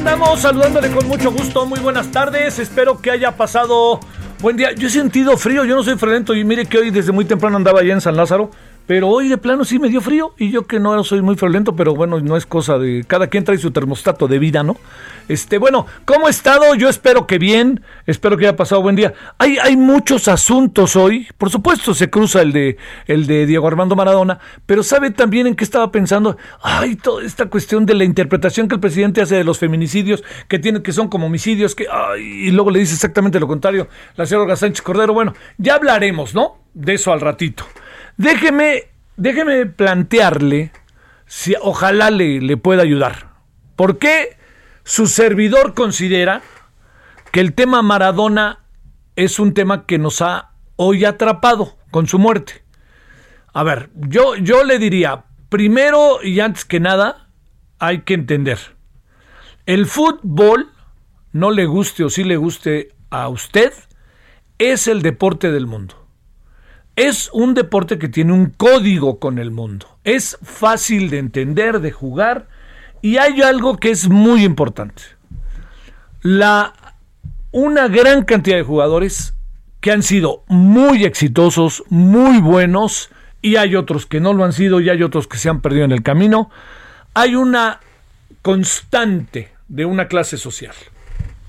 Andamos saludándole con mucho gusto. Muy buenas tardes. Espero que haya pasado buen día. Yo he sentido frío. Yo no soy friolento y mire que hoy desde muy temprano andaba allá en San Lázaro. Pero hoy de plano sí me dio frío y yo que no soy muy friolento, pero bueno, no es cosa de cada quien trae su termostato de vida, ¿no? Este, bueno, ¿cómo he estado? Yo espero que bien, espero que haya pasado buen día. Hay, hay muchos asuntos hoy, por supuesto se cruza el de, el de Diego Armando Maradona, pero ¿sabe también en qué estaba pensando? Ay, toda esta cuestión de la interpretación que el presidente hace de los feminicidios, que tiene, que son como homicidios, que, ay, y luego le dice exactamente lo contrario, la señora Olga Sánchez Cordero. Bueno, ya hablaremos, ¿no? De eso al ratito. Déjeme, déjeme plantearle si ojalá le, le pueda ayudar. ¿Por qué su servidor considera que el tema Maradona es un tema que nos ha hoy atrapado con su muerte? A ver, yo, yo le diría, primero y antes que nada, hay que entender. El fútbol, no le guste o sí le guste a usted, es el deporte del mundo. Es un deporte que tiene un código con el mundo. Es fácil de entender, de jugar. Y hay algo que es muy importante. La, una gran cantidad de jugadores que han sido muy exitosos, muy buenos, y hay otros que no lo han sido, y hay otros que se han perdido en el camino. Hay una constante de una clase social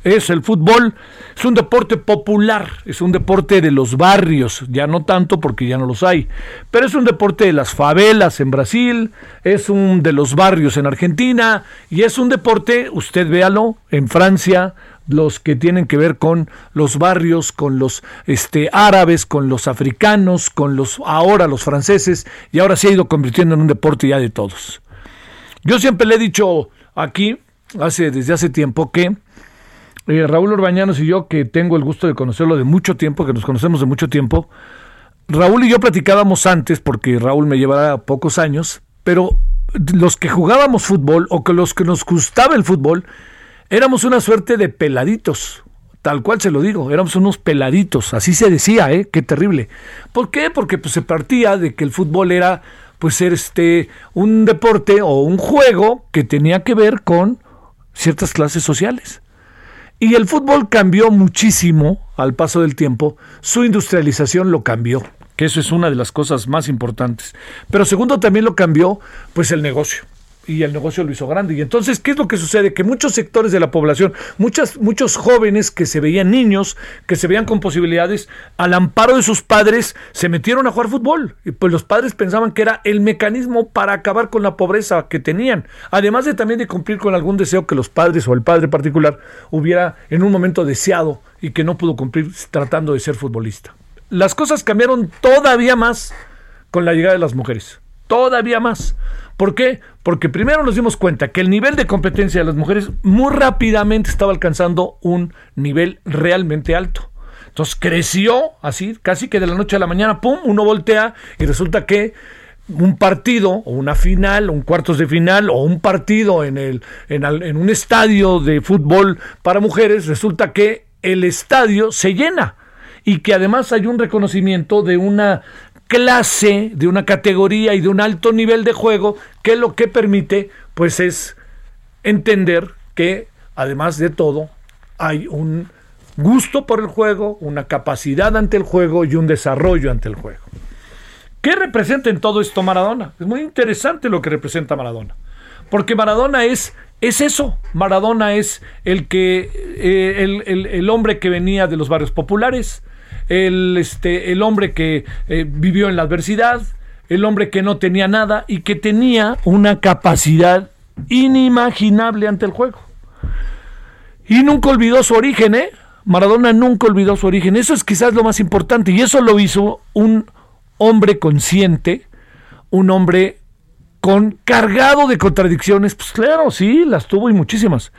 es el fútbol, es un deporte popular, es un deporte de los barrios, ya no tanto porque ya no los hay, pero es un deporte de las favelas en Brasil, es un de los barrios en Argentina y es un deporte, usted véalo, en Francia, los que tienen que ver con los barrios, con los este, árabes, con los africanos, con los ahora los franceses y ahora se ha ido convirtiendo en un deporte ya de todos. Yo siempre le he dicho aquí, hace, desde hace tiempo, que eh, Raúl Urbañanos y yo, que tengo el gusto de conocerlo de mucho tiempo, que nos conocemos de mucho tiempo, Raúl y yo platicábamos antes, porque Raúl me llevará pocos años, pero los que jugábamos fútbol o que los que nos gustaba el fútbol, éramos una suerte de peladitos. Tal cual se lo digo, éramos unos peladitos, así se decía, ¿eh? Qué terrible. ¿Por qué? Porque pues, se partía de que el fútbol era pues este un deporte o un juego que tenía que ver con ciertas clases sociales. Y el fútbol cambió muchísimo al paso del tiempo, su industrialización lo cambió, que eso es una de las cosas más importantes. Pero segundo también lo cambió pues el negocio y el negocio lo hizo grande. Y entonces, ¿qué es lo que sucede? Que muchos sectores de la población, muchos jóvenes que se veían niños, que se veían con posibilidades, al amparo de sus padres, se metieron a jugar fútbol. Y pues los padres pensaban que era el mecanismo para acabar con la pobreza que tenían. Además de también de cumplir con algún deseo que los padres o el padre particular hubiera en un momento deseado y que no pudo cumplir tratando de ser futbolista. Las cosas cambiaron todavía más con la llegada de las mujeres. Todavía más. ¿Por qué? Porque primero nos dimos cuenta que el nivel de competencia de las mujeres muy rápidamente estaba alcanzando un nivel realmente alto. Entonces creció así, casi que de la noche a la mañana, ¡pum!, uno voltea y resulta que un partido o una final, un cuartos de final o un partido en, el, en, en un estadio de fútbol para mujeres, resulta que el estadio se llena y que además hay un reconocimiento de una clase, de una categoría y de un alto nivel de juego que lo que permite pues es entender que además de todo hay un gusto por el juego, una capacidad ante el juego y un desarrollo ante el juego. ¿Qué representa en todo esto Maradona? Es muy interesante lo que representa Maradona. Porque Maradona es, es eso. Maradona es el que eh, el, hombre que venía de los barrios populares, el, este, el hombre que eh, vivió en la adversidad, el hombre que no tenía nada y que tenía una capacidad inimaginable ante el juego. Y nunca olvidó su origen, ¿eh? Maradona nunca olvidó su origen. Eso es quizás lo más importante. Y eso lo hizo un hombre consciente, un hombre con cargado de contradicciones. Pues claro, sí, las tuvo y muchísimas.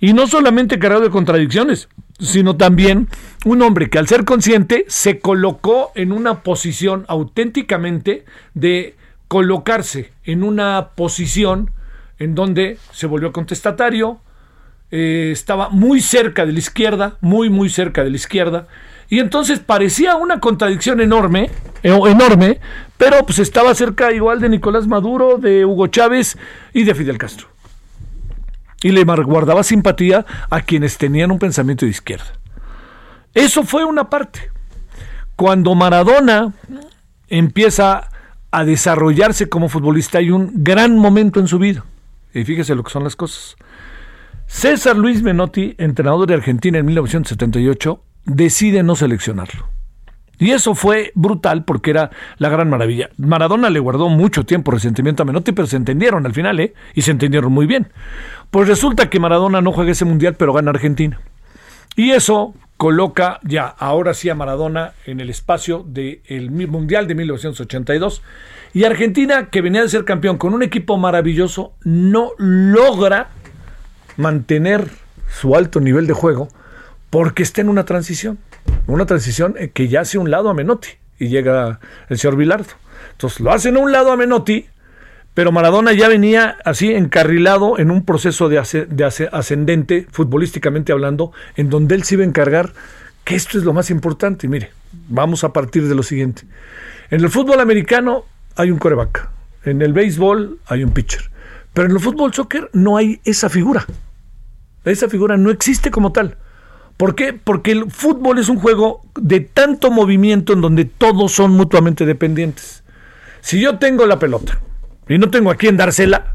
Y no solamente cargado de contradicciones, sino también un hombre que al ser consciente se colocó en una posición auténticamente de colocarse en una posición en donde se volvió contestatario, eh, estaba muy cerca de la izquierda, muy, muy cerca de la izquierda, y entonces parecía una contradicción enorme, eh, enorme, pero pues estaba cerca igual de Nicolás Maduro, de Hugo Chávez y de Fidel Castro. Y le guardaba simpatía a quienes tenían un pensamiento de izquierda. Eso fue una parte. Cuando Maradona empieza a desarrollarse como futbolista, hay un gran momento en su vida. Y fíjese lo que son las cosas. César Luis Menotti, entrenador de Argentina en 1978, decide no seleccionarlo. Y eso fue brutal porque era la gran maravilla. Maradona le guardó mucho tiempo resentimiento a Menotti, pero se entendieron al final, ¿eh? Y se entendieron muy bien. Pues resulta que Maradona no juega ese mundial, pero gana Argentina. Y eso coloca ya, ahora sí, a Maradona en el espacio del Mundial de 1982. Y Argentina, que venía de ser campeón con un equipo maravilloso, no logra mantener su alto nivel de juego porque está en una transición. Una transición eh, que ya hace un lado a Menotti y llega el señor Vilardo. Entonces lo hacen a un lado a Menotti, pero Maradona ya venía así encarrilado en un proceso de, ascendente, futbolísticamente hablando, en donde él se iba a encargar, que esto es lo más importante. mire, vamos a partir de lo siguiente. En el fútbol americano hay un coreback, en el béisbol hay un pitcher, pero en el fútbol soccer no hay esa figura. Esa figura no existe como tal. ¿Por qué? Porque el fútbol es un juego de tanto movimiento en donde todos son mutuamente dependientes. Si yo tengo la pelota y no tengo a quién dársela,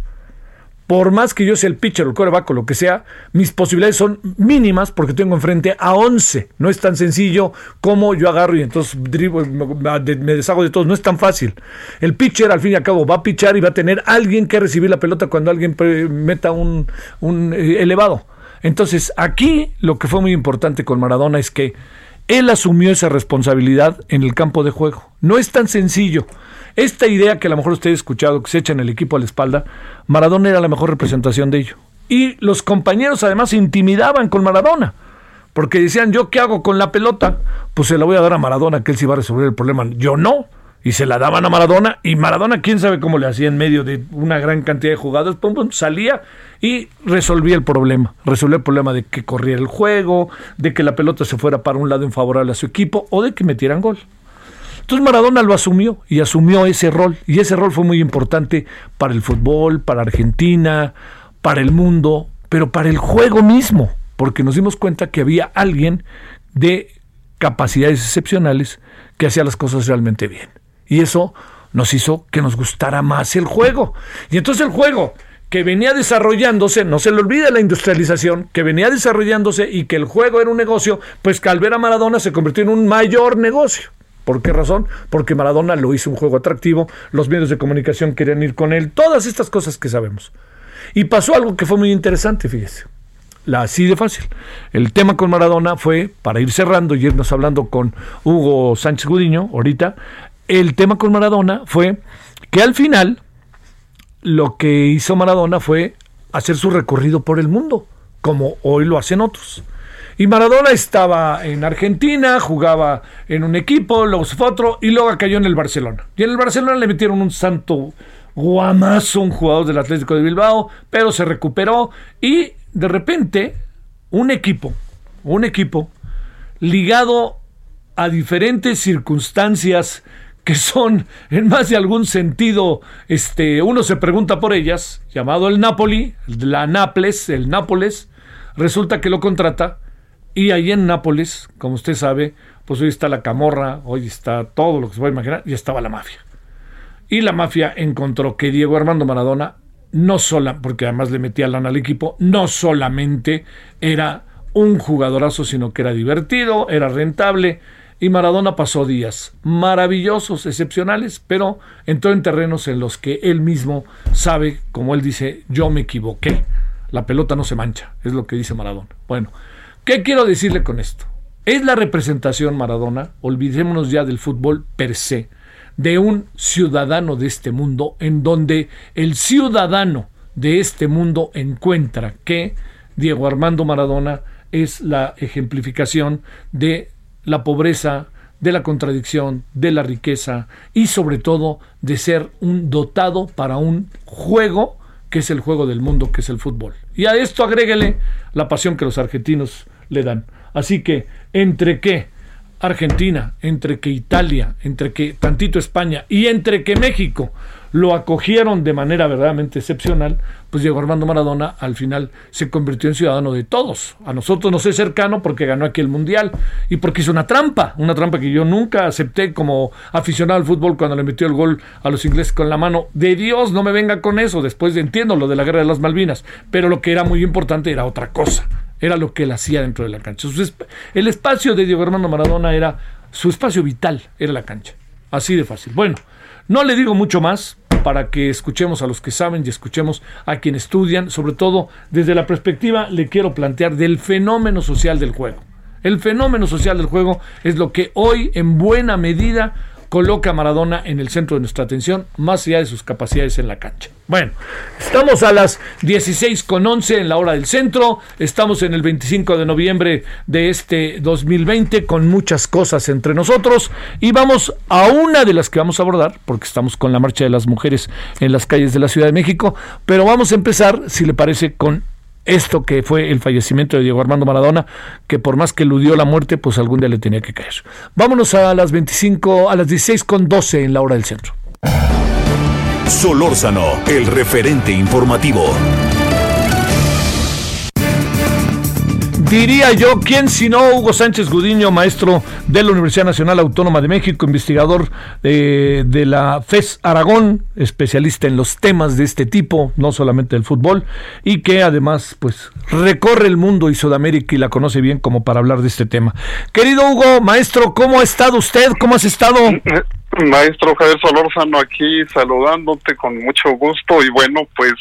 por más que yo sea el pitcher el coreback o lo que sea, mis posibilidades son mínimas porque tengo enfrente a 11. No es tan sencillo como yo agarro y entonces me deshago de todos. No es tan fácil. El pitcher al fin y al cabo va a pichar y va a tener alguien que recibir la pelota cuando alguien meta un, un eh, elevado. Entonces, aquí lo que fue muy importante con Maradona es que él asumió esa responsabilidad en el campo de juego. No es tan sencillo. Esta idea que a lo mejor usted ha escuchado, que se echa en el equipo a la espalda, Maradona era la mejor representación de ello. Y los compañeros además se intimidaban con Maradona, porque decían, ¿yo qué hago con la pelota? Pues se la voy a dar a Maradona, que él sí va a resolver el problema. Yo no y se la daban a Maradona y Maradona quién sabe cómo le hacía en medio de una gran cantidad de jugadas, pum, salía y resolvía el problema, resolvía el problema de que corriera el juego, de que la pelota se fuera para un lado infavorable a su equipo o de que metieran gol. Entonces Maradona lo asumió y asumió ese rol y ese rol fue muy importante para el fútbol, para Argentina, para el mundo, pero para el juego mismo, porque nos dimos cuenta que había alguien de capacidades excepcionales que hacía las cosas realmente bien. Y eso nos hizo que nos gustara más el juego. Y entonces el juego que venía desarrollándose, no se le olvide la industrialización, que venía desarrollándose y que el juego era un negocio, pues que al ver a Maradona se convirtió en un mayor negocio. ¿Por qué razón? Porque Maradona lo hizo un juego atractivo, los medios de comunicación querían ir con él, todas estas cosas que sabemos. Y pasó algo que fue muy interesante, fíjese. La, así de fácil. El tema con Maradona fue, para ir cerrando y irnos hablando con Hugo Sánchez Gudiño, ahorita, el tema con Maradona fue que al final lo que hizo Maradona fue hacer su recorrido por el mundo, como hoy lo hacen otros. Y Maradona estaba en Argentina, jugaba en un equipo, luego se fue otro y luego cayó en el Barcelona. Y en el Barcelona le metieron un santo guamazo, un jugador del Atlético de Bilbao, pero se recuperó y de repente un equipo, un equipo ligado a diferentes circunstancias que son en más de algún sentido, este, uno se pregunta por ellas, llamado el Napoli, la Naples, el Nápoles, resulta que lo contrata Y ahí en Nápoles, como usted sabe, pues hoy está la camorra, hoy está todo lo que se puede imaginar, y estaba la mafia. Y la mafia encontró que Diego Armando Maradona, no sola, porque además le metía lana al equipo, no solamente era un jugadorazo, sino que era divertido, era rentable, y Maradona pasó días maravillosos, excepcionales, pero entró en terrenos en los que él mismo sabe, como él dice, yo me equivoqué. La pelota no se mancha, es lo que dice Maradona. Bueno, ¿qué quiero decirle con esto? Es la representación Maradona, olvidémonos ya del fútbol per se, de un ciudadano de este mundo, en donde el ciudadano de este mundo encuentra que Diego Armando Maradona es la ejemplificación de la pobreza, de la contradicción, de la riqueza y sobre todo de ser un dotado para un juego que es el juego del mundo, que es el fútbol. Y a esto agréguele la pasión que los argentinos le dan. Así que, entre qué Argentina, entre que Italia, entre que tantito España y entre que México lo acogieron de manera verdaderamente excepcional, pues Diego Armando Maradona al final se convirtió en ciudadano de todos. A nosotros nos es cercano porque ganó aquí el Mundial y porque hizo una trampa, una trampa que yo nunca acepté como aficionado al fútbol cuando le metió el gol a los ingleses con la mano. De Dios, no me venga con eso, después de entiendo lo de la guerra de las Malvinas, pero lo que era muy importante era otra cosa, era lo que él hacía dentro de la cancha. El espacio de Diego Armando Maradona era su espacio vital, era la cancha. Así de fácil. Bueno, no le digo mucho más, para que escuchemos a los que saben y escuchemos a quienes estudian, sobre todo desde la perspectiva, le quiero plantear, del fenómeno social del juego. El fenómeno social del juego es lo que hoy en buena medida coloca a Maradona en el centro de nuestra atención, más allá de sus capacidades en la cancha. Bueno, estamos a las 16 con 11 en la hora del centro, estamos en el 25 de noviembre de este 2020 con muchas cosas entre nosotros. Y vamos a una de las que vamos a abordar, porque estamos con la marcha de las mujeres en las calles de la Ciudad de México, pero vamos a empezar, si le parece, con esto que fue el fallecimiento de Diego Armando Maradona, que por más que eludió la muerte, pues algún día le tenía que caer. Vámonos a las 25, a las 16 con 12 en la hora del centro. Solórzano, el referente informativo. Diría yo, ¿quién si no Hugo Sánchez Gudiño, maestro de la Universidad Nacional Autónoma de México, investigador de, de la FES Aragón, especialista en los temas de este tipo, no solamente del fútbol, y que además pues recorre el mundo y Sudamérica y la conoce bien como para hablar de este tema. Querido Hugo, maestro, ¿cómo ha estado usted? ¿Cómo has estado? Maestro Javier Solórzano aquí saludándote con mucho gusto y bueno, pues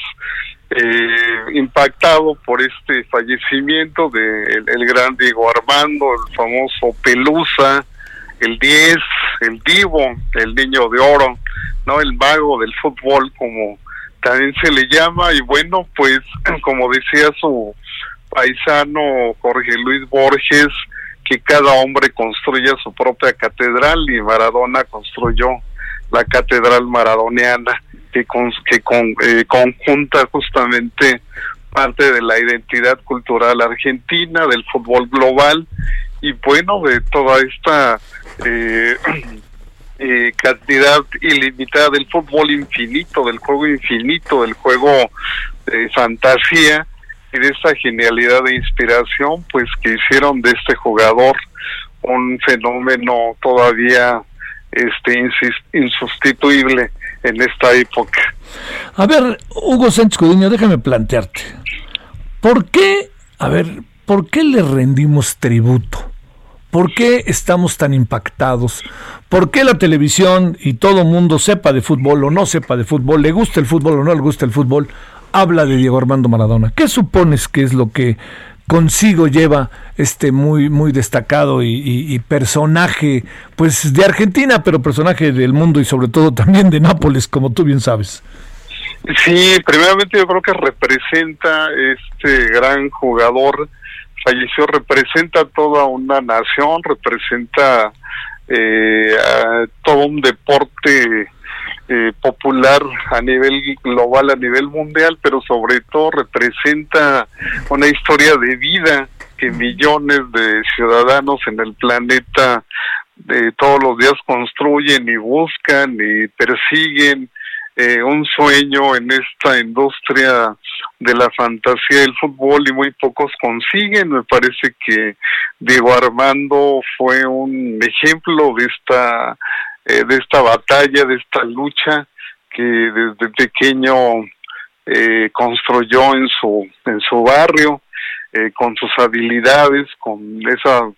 eh, impactado por este fallecimiento del el gran Diego Armando, el famoso Pelusa, el 10, el Divo, el niño de oro, no el mago del fútbol como también se le llama. Y bueno, pues como decía su paisano Jorge Luis Borges, que cada hombre construya su propia catedral y Maradona construyó la catedral maradoniana que, que con, eh, conjunta justamente parte de la identidad cultural argentina, del fútbol global y bueno, de toda esta eh, eh, cantidad ilimitada del fútbol infinito, del juego infinito, del juego de fantasía y de esta genialidad de inspiración, pues que hicieron de este jugador un fenómeno todavía este insustituible en esta época. A ver, Hugo Sánchez Codiño, déjame plantearte. ¿Por qué, a ver, por qué le rendimos tributo? ¿Por qué estamos tan impactados? ¿Por qué la televisión y todo mundo sepa de fútbol o no sepa de fútbol, le gusta el fútbol o no le gusta el fútbol, habla de Diego Armando Maradona? ¿Qué supones que es lo que consigo lleva este muy muy destacado y, personaje pues de Argentina pero personaje del mundo y sobre todo también de Nápoles como tú bien sabes. Sí primeramente yo creo que representa este gran jugador. Falleció representa toda una nación representa eh, todo un deporte eh, popular a nivel global, a nivel mundial, pero sobre todo representa una historia de vida que millones de ciudadanos en el planeta de todos los días construyen y buscan y persiguen eh, un sueño en esta industria de la fantasía del fútbol y muy pocos consiguen. Me parece que Diego Armando fue un ejemplo de esta eh, de esta batalla, de esta lucha que desde pequeño eh, construyó en su en su barrio eh, con sus habilidades, con esa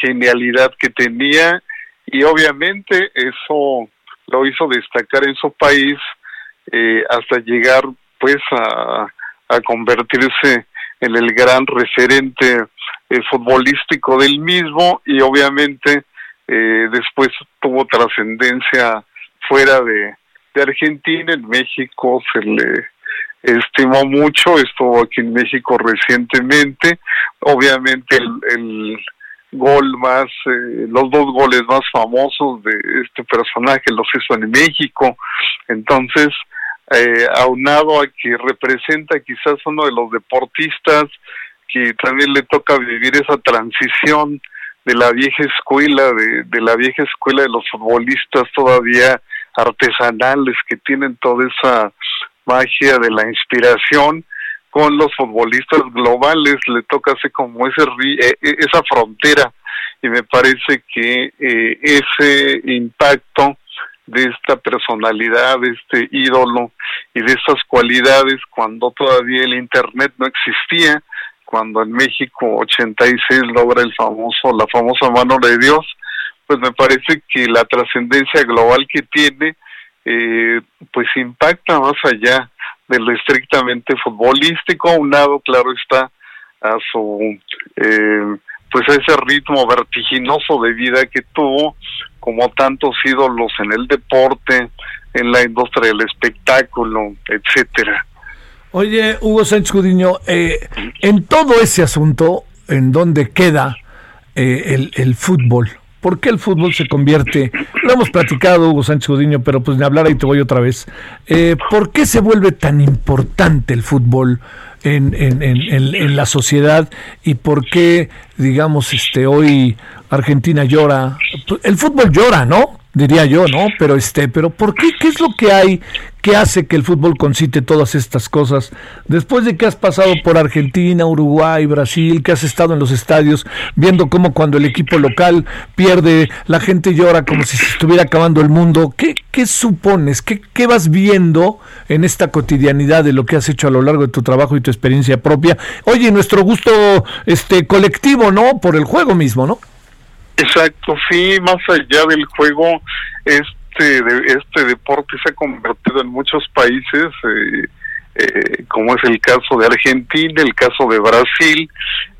genialidad que tenía. Y obviamente eso lo hizo destacar en su país hasta llegar pues a, a convertirse en el gran referente eh, futbolístico del mismo. Y obviamente eh, después tuvo trascendencia fuera de, Argentina, en México se le estimó mucho, estuvo aquí en México recientemente, obviamente el, gol más, eh, los dos goles más famosos de este personaje los hizo en México, entonces eh, aunado a que representa quizás uno de los deportistas que también le toca vivir esa transición de la vieja escuela, de, de la vieja escuela de los futbolistas todavía artesanales que tienen toda esa magia de la inspiración con los futbolistas globales. Le toca hacer como ese eh, eh, esa frontera y me parece que eh, ese impacto de esta personalidad, de este ídolo y de estas cualidades cuando todavía el internet no existía, cuando en México 86 logra el famoso la famosa mano de Dios, pues me parece que la trascendencia global que tiene eh, pues impacta más allá de lo estrictamente futbolístico, un lado claro está a su eh, pues a ese ritmo vertiginoso de vida que tuvo, como tantos ídolos en el deporte, en la industria del espectáculo, etcétera. Oye, Hugo Sánchez Gudiño, eh, en todo ese asunto, ¿en dónde queda eh, el, fútbol? ¿Por qué el fútbol se convierte? Lo hemos platicado, Hugo Sánchez Gudiño, pero pues ni hablar ahí te voy otra vez. Eh, ¿Por qué se vuelve tan importante el fútbol en, en, en, en, la sociedad y por qué, digamos, este hoy Argentina llora? El fútbol llora, ¿no? Diría yo, ¿no? Pero este, pero ¿por qué? ¿Qué es lo que hay que hace que el fútbol concite todas estas cosas? Después de que has pasado por Argentina, Uruguay, Brasil, que has estado en los estadios viendo cómo cuando el equipo local pierde, la gente llora como si se estuviera acabando el mundo. ¿Qué, qué supones? ¿Qué, ¿Qué vas viendo en esta cotidianidad de lo que has hecho a lo largo de tu trabajo y tu experiencia propia? Oye, nuestro gusto este colectivo, ¿no? Por el juego mismo, ¿no? Exacto, sí, más allá del juego, este, de, este deporte se ha convertido en muchos países, eh, eh, como es el caso de Argentina, el caso de Brasil,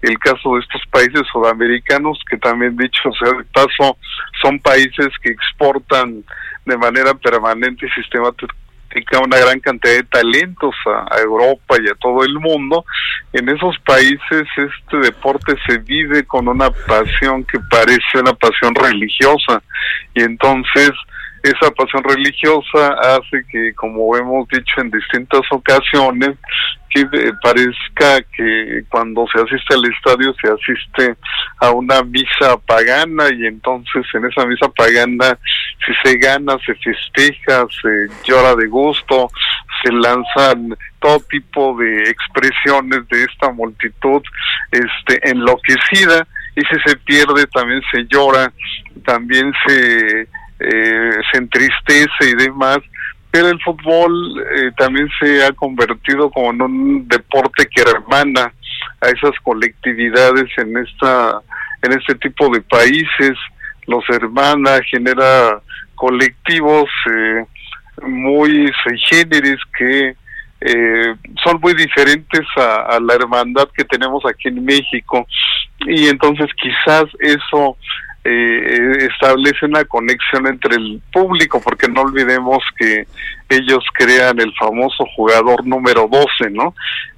el caso de estos países sudamericanos, que también dicho sea de paso, son países que exportan de manera permanente y sistemática una gran cantidad de talentos a, Europa y a todo el mundo. En esos países este deporte se vive con una pasión que parece una pasión religiosa y entonces esa pasión religiosa hace que, como hemos dicho en distintas ocasiones, que parezca que cuando se asiste al estadio se asiste a una misa pagana y entonces en esa misa pagana si se gana se festeja, se llora de gusto, se lanzan todo tipo de expresiones de esta multitud este enloquecida y si se pierde también se llora, también se eh, se entristece y demás, pero el fútbol eh, también se ha convertido como en un deporte que hermana a esas colectividades en esta en este tipo de países los hermana genera colectivos eh, muy géneros que eh, son muy diferentes a, la hermandad que tenemos aquí en México y entonces quizás eso eh, establece una conexión entre el público, porque no olvidemos que ellos crean el famoso jugador número 12, ¿no?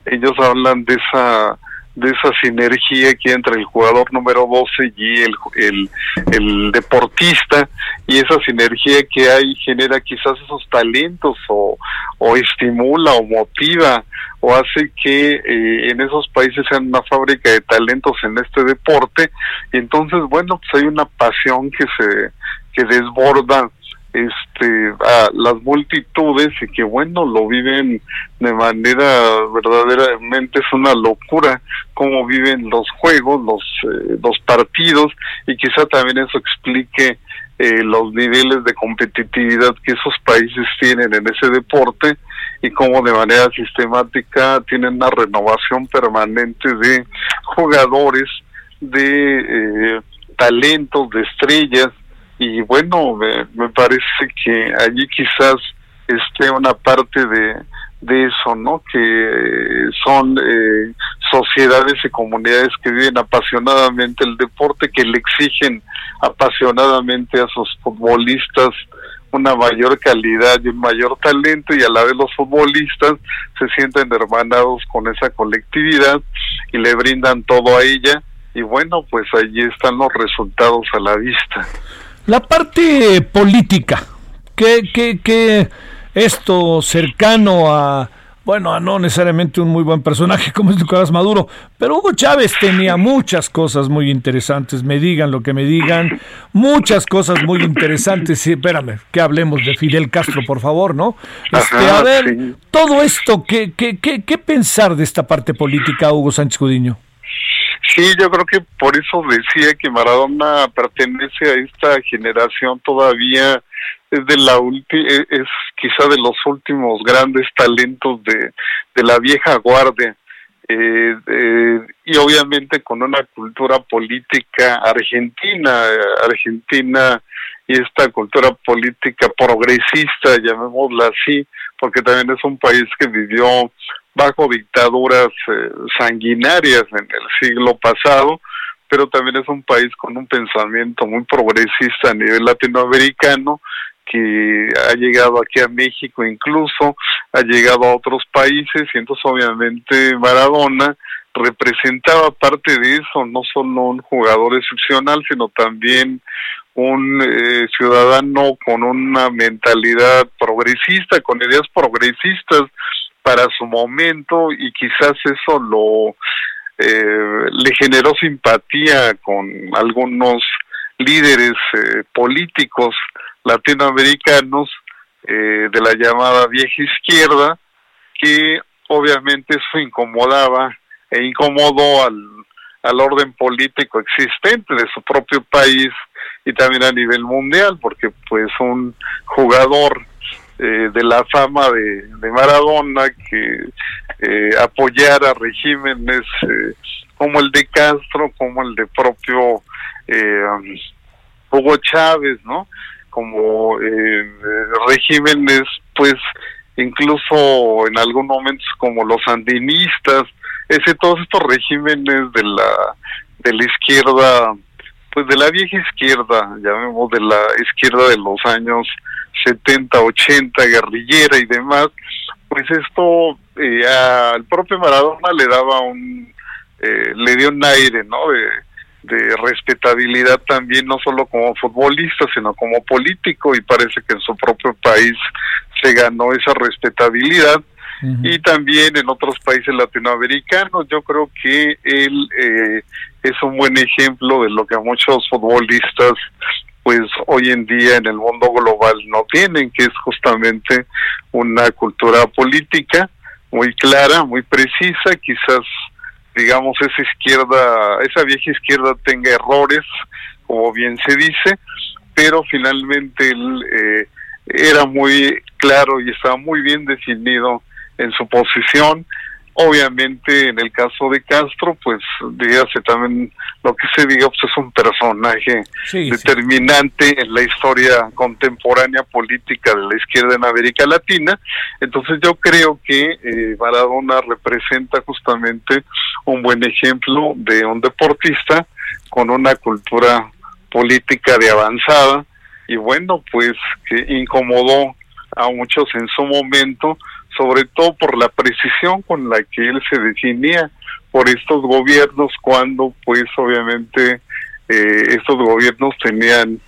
Ellos hablan de esa de esa sinergia que hay entre el jugador número 12 y el, el, el, deportista y esa sinergia que hay genera quizás esos talentos o, o estimula o motiva o hace que eh, en esos países sean una fábrica de talentos en este deporte y entonces bueno pues hay una pasión que se que desborda este a las multitudes y que bueno lo viven de manera verdaderamente es una locura cómo viven los juegos los eh, los partidos y quizá también eso explique eh, los niveles de competitividad que esos países tienen en ese deporte y cómo de manera sistemática tienen una renovación permanente de jugadores de eh, talentos de estrellas y bueno, me, parece que allí quizás esté una parte de, de eso, ¿no? Que son eh, sociedades y comunidades que viven apasionadamente el deporte, que le exigen apasionadamente a sus futbolistas una mayor calidad y un mayor talento y a la vez los futbolistas se sienten hermanados con esa colectividad y le brindan todo a ella y bueno, pues allí están los resultados a la vista. La parte política, que, que, esto cercano a, bueno, no necesariamente un muy buen personaje como es Nicolás Maduro, pero Hugo Chávez tenía muchas cosas muy interesantes, me digan lo que me digan, muchas cosas muy interesantes, sí, espérame, que hablemos de Fidel Castro, por favor, ¿no? Este, a ver, todo esto, ¿qué, qué, qué, ¿qué pensar de esta parte política, Hugo Sánchez Cudiño? Sí, yo creo que por eso decía que Maradona pertenece a esta generación todavía es de la e, es quizá de los últimos grandes talentos de, de la vieja guardia eh, y obviamente con una cultura política argentina argentina y esta cultura política progresista llamémosla así porque también es un país que vivió bajo dictaduras eh, sanguinarias en el siglo pasado, pero también es un país con un pensamiento muy progresista a nivel latinoamericano que ha llegado aquí a México incluso, ha llegado a otros países y entonces obviamente Maradona representaba parte de eso, no solo un jugador excepcional, sino también un eh, ciudadano con una mentalidad progresista, con ideas progresistas, para su momento y quizás eso lo eh, le generó simpatía con algunos líderes eh, políticos latinoamericanos eh, de la llamada vieja izquierda que obviamente eso incomodaba e incomodó al, al orden político existente de su propio país y también a nivel mundial porque pues un jugador eh, de la fama de, Maradona, que eh, apoyara regímenes eh, como el de Castro, como el de propio eh, Hugo Chávez, ¿no? Como regímenes, pues, incluso en algún momento como los sandinistas, ese todos estos regímenes de la de la izquierda, pues de la vieja izquierda, llamemos de la izquierda de los años 70, 80, guerrillera y demás, pues esto eh, al propio Maradona le daba un, eh, le dio un aire, ¿no? De, de respetabilidad también, no solo como futbolista, sino como político, y parece que en su propio país se ganó esa respetabilidad. Y también en otros países latinoamericanos, yo creo que él eh, es un buen ejemplo de lo que muchos futbolistas pues hoy en día en el mundo global no tienen, que es justamente una cultura política muy clara, muy precisa, quizás digamos esa izquierda, esa vieja izquierda tenga errores, como bien se dice, pero finalmente él eh, era muy claro y estaba muy bien definido en su posición Obviamente, en el caso de Castro, pues dígase también lo que se diga, pues es un personaje determinante en la historia contemporánea política de la izquierda en América Latina. Entonces, yo creo que eh, Maradona representa justamente un buen ejemplo de un deportista con una cultura política de avanzada y bueno, pues que incomodó a muchos en su momento sobre todo por la precisión con la que él se definía por estos gobiernos cuando pues obviamente eh, estos gobiernos tenían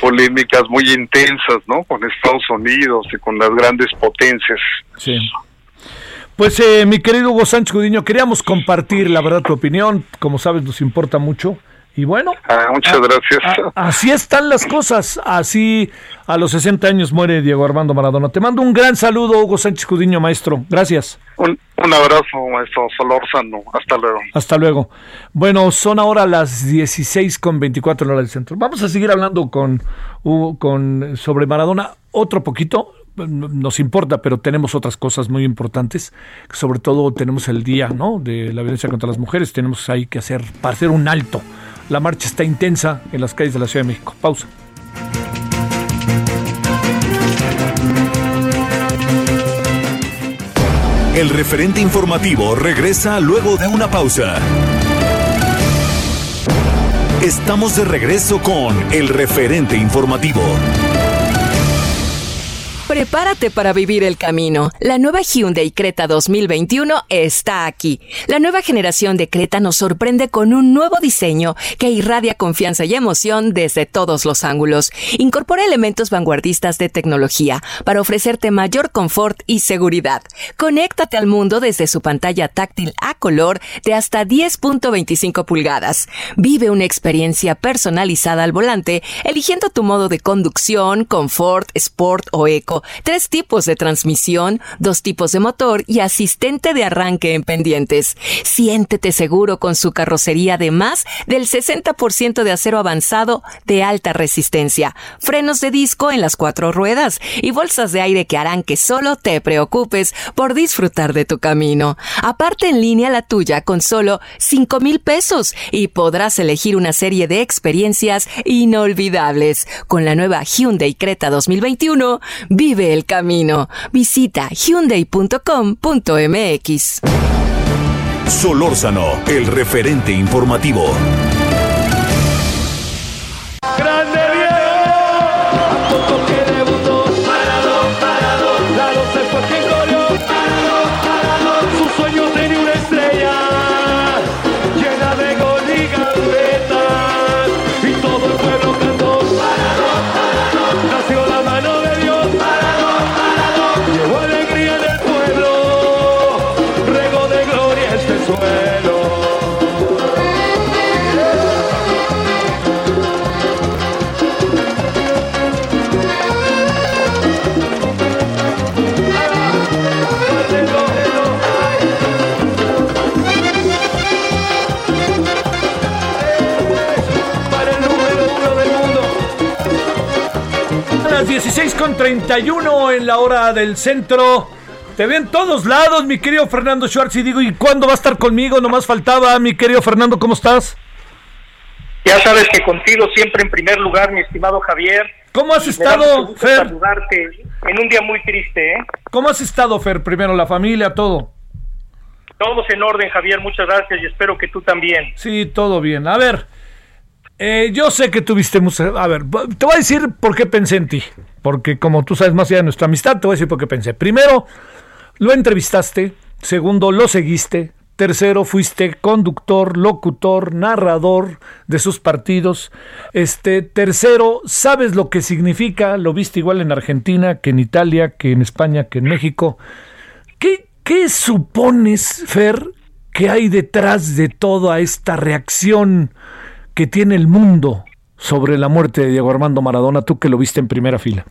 polémicas muy intensas, ¿no? Con Estados Unidos y con las grandes potencias. Sí. Pues eh, mi querido Hugo Sánchez Gudiño, queríamos compartir la verdad tu opinión, como sabes nos importa mucho Y bueno, ah, muchas gracias. así están las cosas. Así a los 60 años muere Diego Armando Maradona. Te mando un gran saludo, Hugo Sánchez Cudiño, maestro. Gracias. Un, abrazo, maestro Solórzano. Hasta luego. Hasta luego. Bueno, son ahora las 16 con 24 horas del centro. Vamos a seguir hablando con, con sobre Maradona otro poquito nos importa, pero tenemos otras cosas muy importantes. Sobre todo tenemos el día, ¿no? De la violencia contra las mujeres. Tenemos ahí que hacer para hacer un alto. La marcha está intensa en las calles de la Ciudad de México. Pausa. El referente informativo regresa luego de una pausa. Estamos de regreso con el referente informativo. Prepárate para vivir el camino. La nueva Hyundai Creta 2021 está aquí. La nueva generación de Creta nos sorprende con un nuevo diseño que irradia confianza y emoción desde todos los ángulos. Incorpora elementos vanguardistas de tecnología para ofrecerte mayor confort y seguridad. Conéctate al mundo desde su pantalla táctil a color de hasta 10.25 pulgadas. Vive una experiencia personalizada al volante, eligiendo tu modo de conducción, confort, sport o eco tres tipos de transmisión, dos tipos de motor y asistente de arranque en pendientes. Siéntete seguro con su carrocería de más del 60% de acero avanzado de alta resistencia, frenos de disco en las cuatro ruedas y bolsas de aire que harán que solo te preocupes por disfrutar de tu camino. Aparte en línea la tuya con solo 5 mil pesos y podrás elegir una serie de experiencias inolvidables. Con la nueva Hyundai Creta 2021, Vive el camino. Visita hyundai.com.mx. Solórzano, el referente informativo. 16 con 31 en la hora del centro. Te ven todos lados, mi querido Fernando Schwartz. Y digo, ¿y cuándo va a estar conmigo? Nomás faltaba, mi querido Fernando, ¿cómo estás? Ya sabes que contigo siempre en primer lugar, mi estimado Javier. ¿Cómo has estado, Fer? Saludarte en un día muy triste, ¿eh? ¿Cómo has estado, Fer? Primero, la familia, todo. Todos en orden, Javier, muchas gracias y espero que tú también. Sí, todo bien. A ver, eh, yo sé que tuviste mucho. A ver, te voy a decir por qué pensé en ti. Porque como tú sabes más allá de nuestra amistad, te voy a decir por qué pensé. Primero, lo entrevistaste. Segundo, lo seguiste. Tercero, fuiste conductor, locutor, narrador de sus partidos. Este, tercero, sabes lo que significa, lo viste igual en Argentina que en Italia, que en España, que en México. ¿Qué, qué supones, Fer, que hay detrás de toda esta reacción que tiene el mundo sobre la muerte de Diego Armando Maradona, tú que lo viste en primera fila?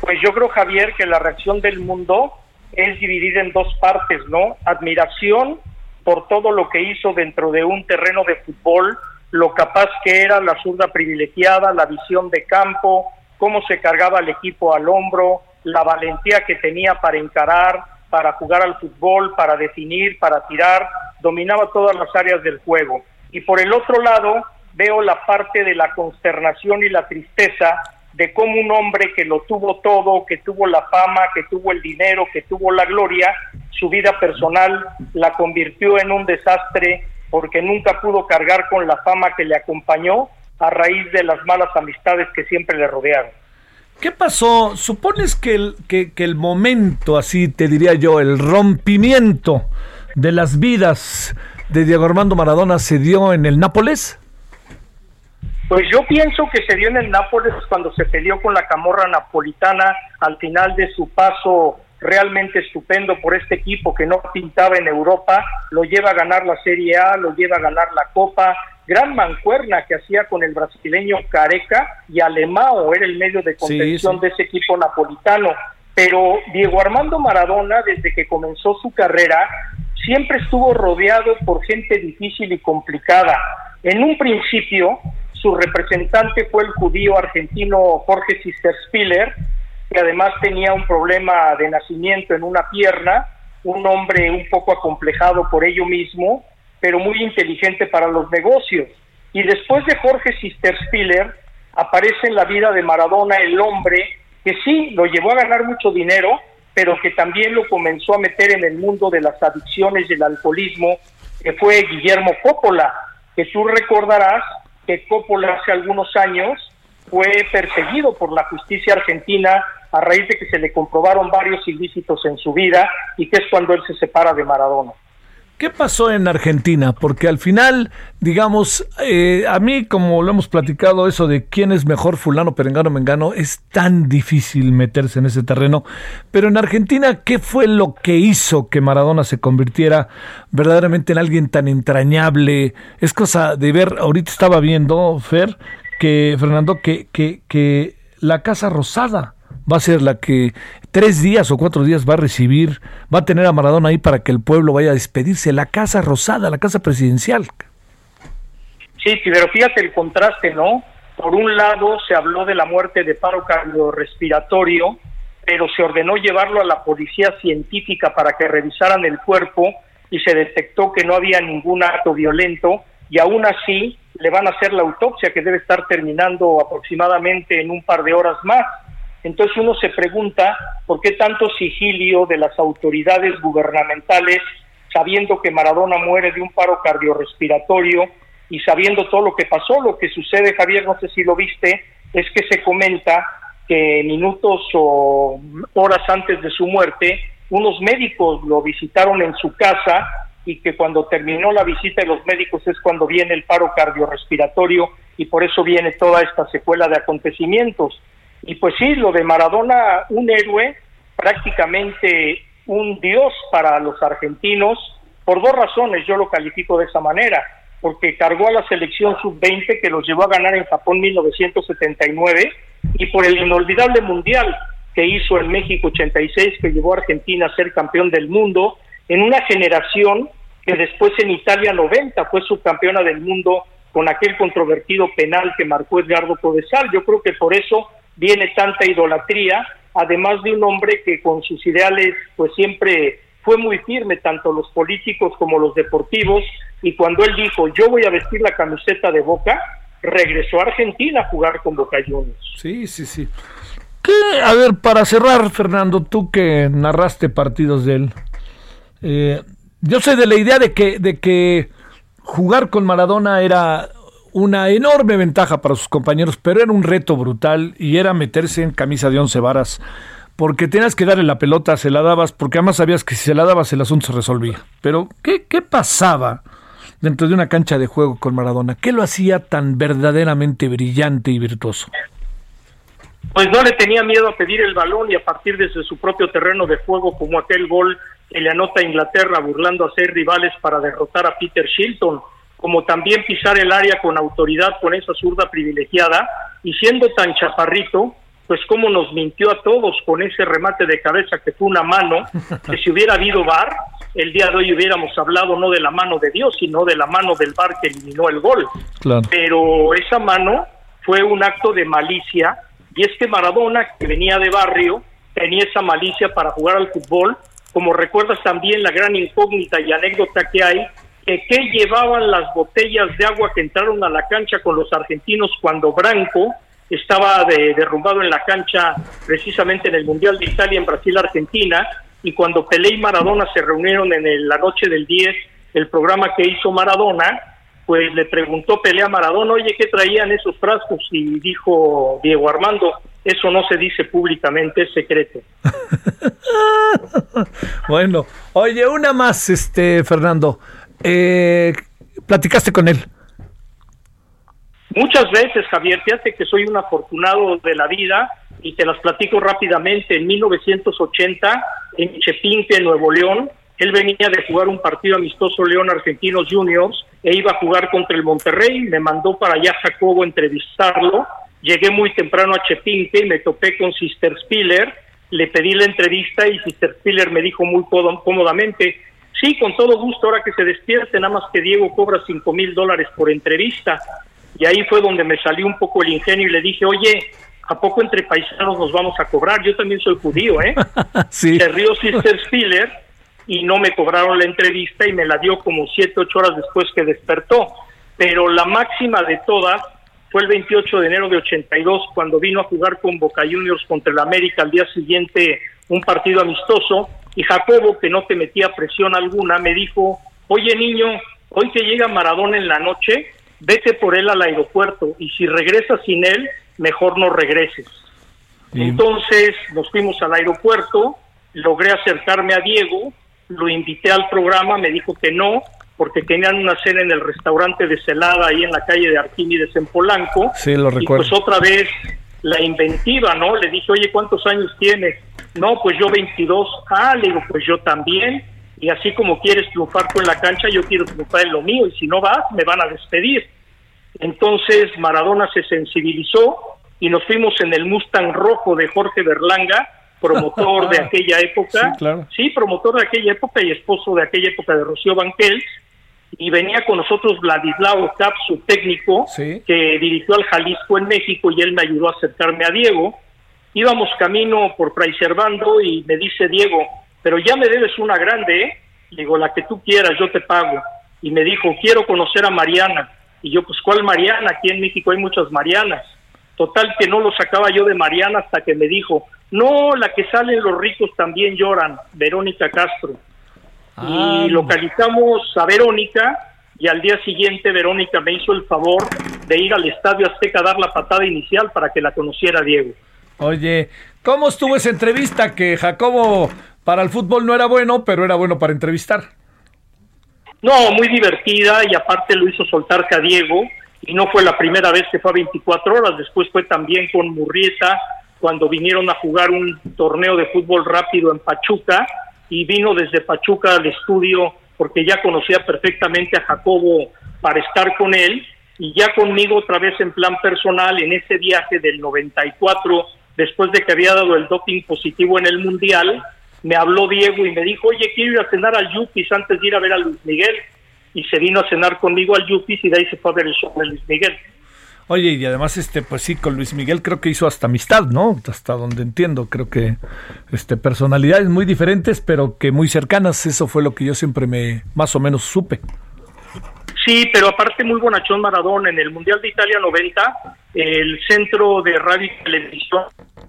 Pues yo creo, Javier, que la reacción del mundo es dividida en dos partes, ¿no? Admiración por todo lo que hizo dentro de un terreno de fútbol, lo capaz que era la zurda privilegiada, la visión de campo, cómo se cargaba el equipo al hombro, la valentía que tenía para encarar, para jugar al fútbol, para definir, para tirar, dominaba todas las áreas del juego y por el otro lado veo la parte de la consternación y la tristeza de cómo un hombre que lo tuvo todo, que tuvo la fama, que tuvo el dinero, que tuvo la gloria, su vida personal la convirtió en un desastre porque nunca pudo cargar con la fama que le acompañó a raíz de las malas amistades que siempre le rodearon. ¿Qué pasó? ¿Supones que el, que, que el momento, así te diría yo, el rompimiento de las vidas de Diego Armando Maradona se dio en el Nápoles? Pues yo pienso que se dio en el Nápoles cuando se peleó con la camorra napolitana al final de su paso realmente estupendo por este equipo que no pintaba en Europa, lo lleva a ganar la Serie A, lo lleva a ganar la Copa, gran mancuerna que hacía con el brasileño Careca y Alemao era el medio de contención de ese equipo napolitano. Pero Diego Armando Maradona, desde que comenzó su carrera, siempre estuvo rodeado por gente difícil y complicada. En un principio, su representante fue el judío argentino Jorge Sisterspiller, que además tenía un problema de nacimiento en una pierna, un hombre un poco acomplejado por ello mismo, pero muy inteligente para los negocios. Y después de Jorge Sisterspiller, aparece en la vida de Maradona el hombre que sí lo llevó a ganar mucho dinero, pero que también lo comenzó a meter en el mundo de las adicciones y el alcoholismo, que fue Guillermo Coppola, que tú recordarás que Coppola hace algunos años fue perseguido por la justicia argentina a raíz de que se le comprobaron varios ilícitos en su vida y que es cuando él se separa de Maradona. ¿Qué pasó en Argentina? Porque al final, digamos, eh, a mí, como lo hemos platicado, eso de quién es mejor fulano, perengano, mengano, es tan difícil meterse en ese terreno. Pero en Argentina, ¿qué fue lo que hizo que Maradona se convirtiera verdaderamente en alguien tan entrañable? Es cosa de ver, ahorita estaba viendo, Fer, que Fernando, que, que, que la Casa Rosada va a ser la que tres días o cuatro días va a recibir, va a tener a Maradona ahí para que el pueblo vaya a despedirse. La Casa Rosada, la Casa Presidencial. Sí, pero fíjate el contraste, ¿no? Por un lado se habló de la muerte de paro cardiorrespiratorio, pero se ordenó llevarlo a la policía científica para que revisaran el cuerpo y se detectó que no había ningún acto violento y aún así le van a hacer la autopsia que debe estar terminando aproximadamente en un par de horas más. Entonces uno se pregunta por qué tanto sigilio de las autoridades gubernamentales, sabiendo que Maradona muere de un paro cardiorrespiratorio y sabiendo todo lo que pasó. Lo que sucede, Javier, no sé si lo viste, es que se comenta que minutos o horas antes de su muerte, unos médicos lo visitaron en su casa y que cuando terminó la visita de los médicos es cuando viene el paro cardiorrespiratorio y por eso viene toda esta secuela de acontecimientos. Y pues sí, lo de Maradona, un héroe, prácticamente un dios para los argentinos, por dos razones yo lo califico de esa manera, porque cargó a la selección sub-20 que los llevó a ganar en Japón 1979 y por el inolvidable mundial que hizo en México 86 que llevó a Argentina a ser campeón del mundo en una generación que después en Italia 90 fue subcampeona del mundo con aquel controvertido penal que marcó Edgardo Codesal. Yo creo que por eso viene tanta idolatría, además de un hombre que con sus ideales pues siempre fue muy firme, tanto los políticos como los deportivos, y cuando él dijo yo voy a vestir la camiseta de Boca, regresó a Argentina a jugar con Boca Juniors. Sí, sí, sí. A ver, para cerrar, Fernando, tú que narraste partidos de él, eh, yo soy de la idea de que, de que jugar con Maradona era una enorme ventaja para sus compañeros, pero era un reto brutal y era meterse en camisa de once varas, porque tenías que darle la pelota, se la dabas, porque además sabías que si se la dabas el asunto se resolvía. Pero, ¿qué, qué pasaba dentro de una cancha de juego con Maradona? ¿Qué lo hacía tan verdaderamente brillante y virtuoso? Pues no le tenía miedo a pedir el balón y a partir desde su propio terreno de juego, como aquel gol que le anota a Inglaterra burlando a ser rivales para derrotar a Peter Shilton como también pisar el área con autoridad con esa zurda privilegiada y siendo tan chaparrito, pues como nos mintió a todos con ese remate de cabeza que fue una mano, que si hubiera habido VAR, el día de hoy hubiéramos hablado no de la mano de Dios, sino de la mano del VAR que eliminó el gol. Pero esa mano fue un acto de malicia y es que Maradona, que venía de barrio, tenía esa malicia para jugar al fútbol, como recuerdas también la gran incógnita y anécdota que hay que qué llevaban las botellas de agua que entraron a la cancha con los argentinos cuando Branco estaba derrumbado en la cancha precisamente en el Mundial de Italia en Brasil-Argentina y cuando Pelé y Maradona se reunieron en la noche del 10, el programa que hizo Maradona, pues le preguntó Pelé a Maradona, oye, ¿qué traían esos frascos? Y dijo Diego Armando, eso no se dice públicamente, es secreto. bueno, oye, una más, este Fernando eh, platicaste con él? Muchas veces, Javier, fíjate que soy un afortunado de la vida y te las platico rápidamente. En 1980, en Chepinque, Nuevo León, él venía de jugar un partido amistoso León Argentinos Juniors e iba a jugar contra el Monterrey. Me mandó para allá Jacobo a entrevistarlo. Llegué muy temprano a Chepinque y me topé con Sister Spiller. Le pedí la entrevista y Sister Spiller me dijo muy cómodamente, sí, con todo gusto, ahora que se despierte, nada más que Diego cobra cinco mil dólares por entrevista. Y ahí fue donde me salió un poco el ingenio y le dije, oye, ¿a poco entre paisanos nos vamos a cobrar? Yo también soy judío, ¿eh? sí. Se rió Sister Spiller y no me cobraron la entrevista y me la dio como siete, ocho horas después que despertó. Pero la máxima de todas fue el 28 de enero de 82 cuando vino a jugar con Boca Juniors contra el América al día siguiente un partido amistoso y Jacobo que no te metía presión alguna me dijo, oye niño, hoy que llega Maradona en la noche, vete por él al aeropuerto y si regresas sin él, mejor no regreses. Entonces nos fuimos al aeropuerto, logré acercarme a Diego, lo invité al programa, me dijo que no, porque tenían una cena en el restaurante de Celada ahí en la calle de Arquímedes en Polanco. Sí, lo recuerdo. Y pues otra vez la inventiva, ¿no? Le dije, oye, ¿cuántos años tienes? No, pues yo 22. Ah, le digo, pues yo también. Y así como quieres triunfar tú en la cancha, yo quiero triunfar en lo mío. Y si no vas, me van a despedir. Entonces Maradona se sensibilizó y nos fuimos en el Mustang rojo de Jorge Berlanga, promotor de aquella época. Sí, claro. Sí, promotor de aquella época y esposo de aquella época de Rocío Banquels. Y venía con nosotros Vladislao Cap, su técnico, Sí. que dirigió al Jalisco en México y él me ayudó a acercarme a Diego. Íbamos camino por Fray Servando y me dice Diego, pero ya me debes una grande, ¿eh? Le digo, la que tú quieras, yo te pago. Y me dijo, quiero conocer a Mariana. Y yo, pues, ¿cuál Mariana? Aquí en México hay muchas Marianas. Total que no lo sacaba yo de Mariana hasta que me dijo, no, la que salen los ricos también lloran, Verónica Castro. Ah, y localizamos a Verónica y al día siguiente Verónica me hizo el favor de ir al Estadio Azteca a dar la patada inicial para que la conociera Diego. Oye, ¿cómo estuvo esa entrevista? Que Jacobo para el fútbol no era bueno, pero era bueno para entrevistar. No, muy divertida y aparte lo hizo soltarse a Diego y no fue la primera vez que fue a 24 horas, después fue también con Murrieta cuando vinieron a jugar un torneo de fútbol rápido en Pachuca y vino desde Pachuca al estudio porque ya conocía perfectamente a Jacobo para estar con él y ya conmigo otra vez en plan personal en ese viaje del 94 después de que había dado el doping positivo en el mundial me habló Diego y me dijo oye quiero ir a cenar al Yupis antes de ir a ver a Luis Miguel y se vino a cenar conmigo al Yupis y de ahí se fue a ver el show de Luis Miguel Oye, y además, este, pues sí, con Luis Miguel creo que hizo hasta amistad, ¿no? Hasta donde entiendo, creo que este, personalidades muy diferentes, pero que muy cercanas, eso fue lo que yo siempre me, más o menos supe. Sí, pero aparte muy bonachón Maradona en el Mundial de Italia 90, el centro de radio y televisión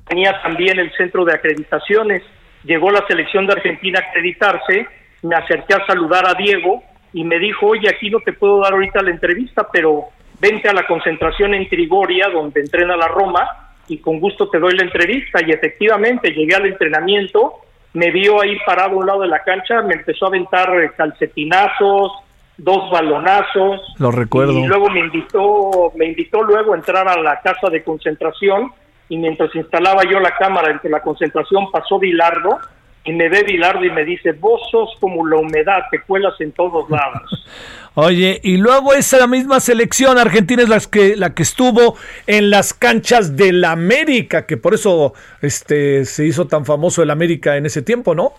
tenía también el centro de acreditaciones. Llegó la selección de Argentina a acreditarse, me acerqué a saludar a Diego y me dijo, oye, aquí no te puedo dar ahorita la entrevista, pero vente a la concentración en Trigoria, donde entrena la Roma, y con gusto te doy la entrevista. Y efectivamente llegué al entrenamiento, me vio ahí parado a un lado de la cancha, me empezó a aventar eh, calcetinazos, dos balonazos. Lo recuerdo. Y luego me invitó, me invitó luego a entrar a la casa de concentración y mientras instalaba yo la cámara entre la concentración pasó Bilardo y me ve Bilardo y me dice, vos sos como la humedad, te cuelas en todos lados. Oye, y luego esa misma selección argentina es la que, la que estuvo en las canchas del América, que por eso este, se hizo tan famoso el América en ese tiempo, ¿no?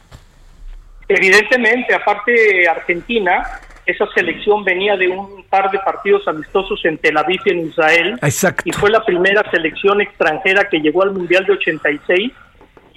Evidentemente, aparte Argentina, esa selección venía de un par de partidos amistosos en Tel Aviv y en Israel. Exacto. Y fue la primera selección extranjera que llegó al Mundial de 86.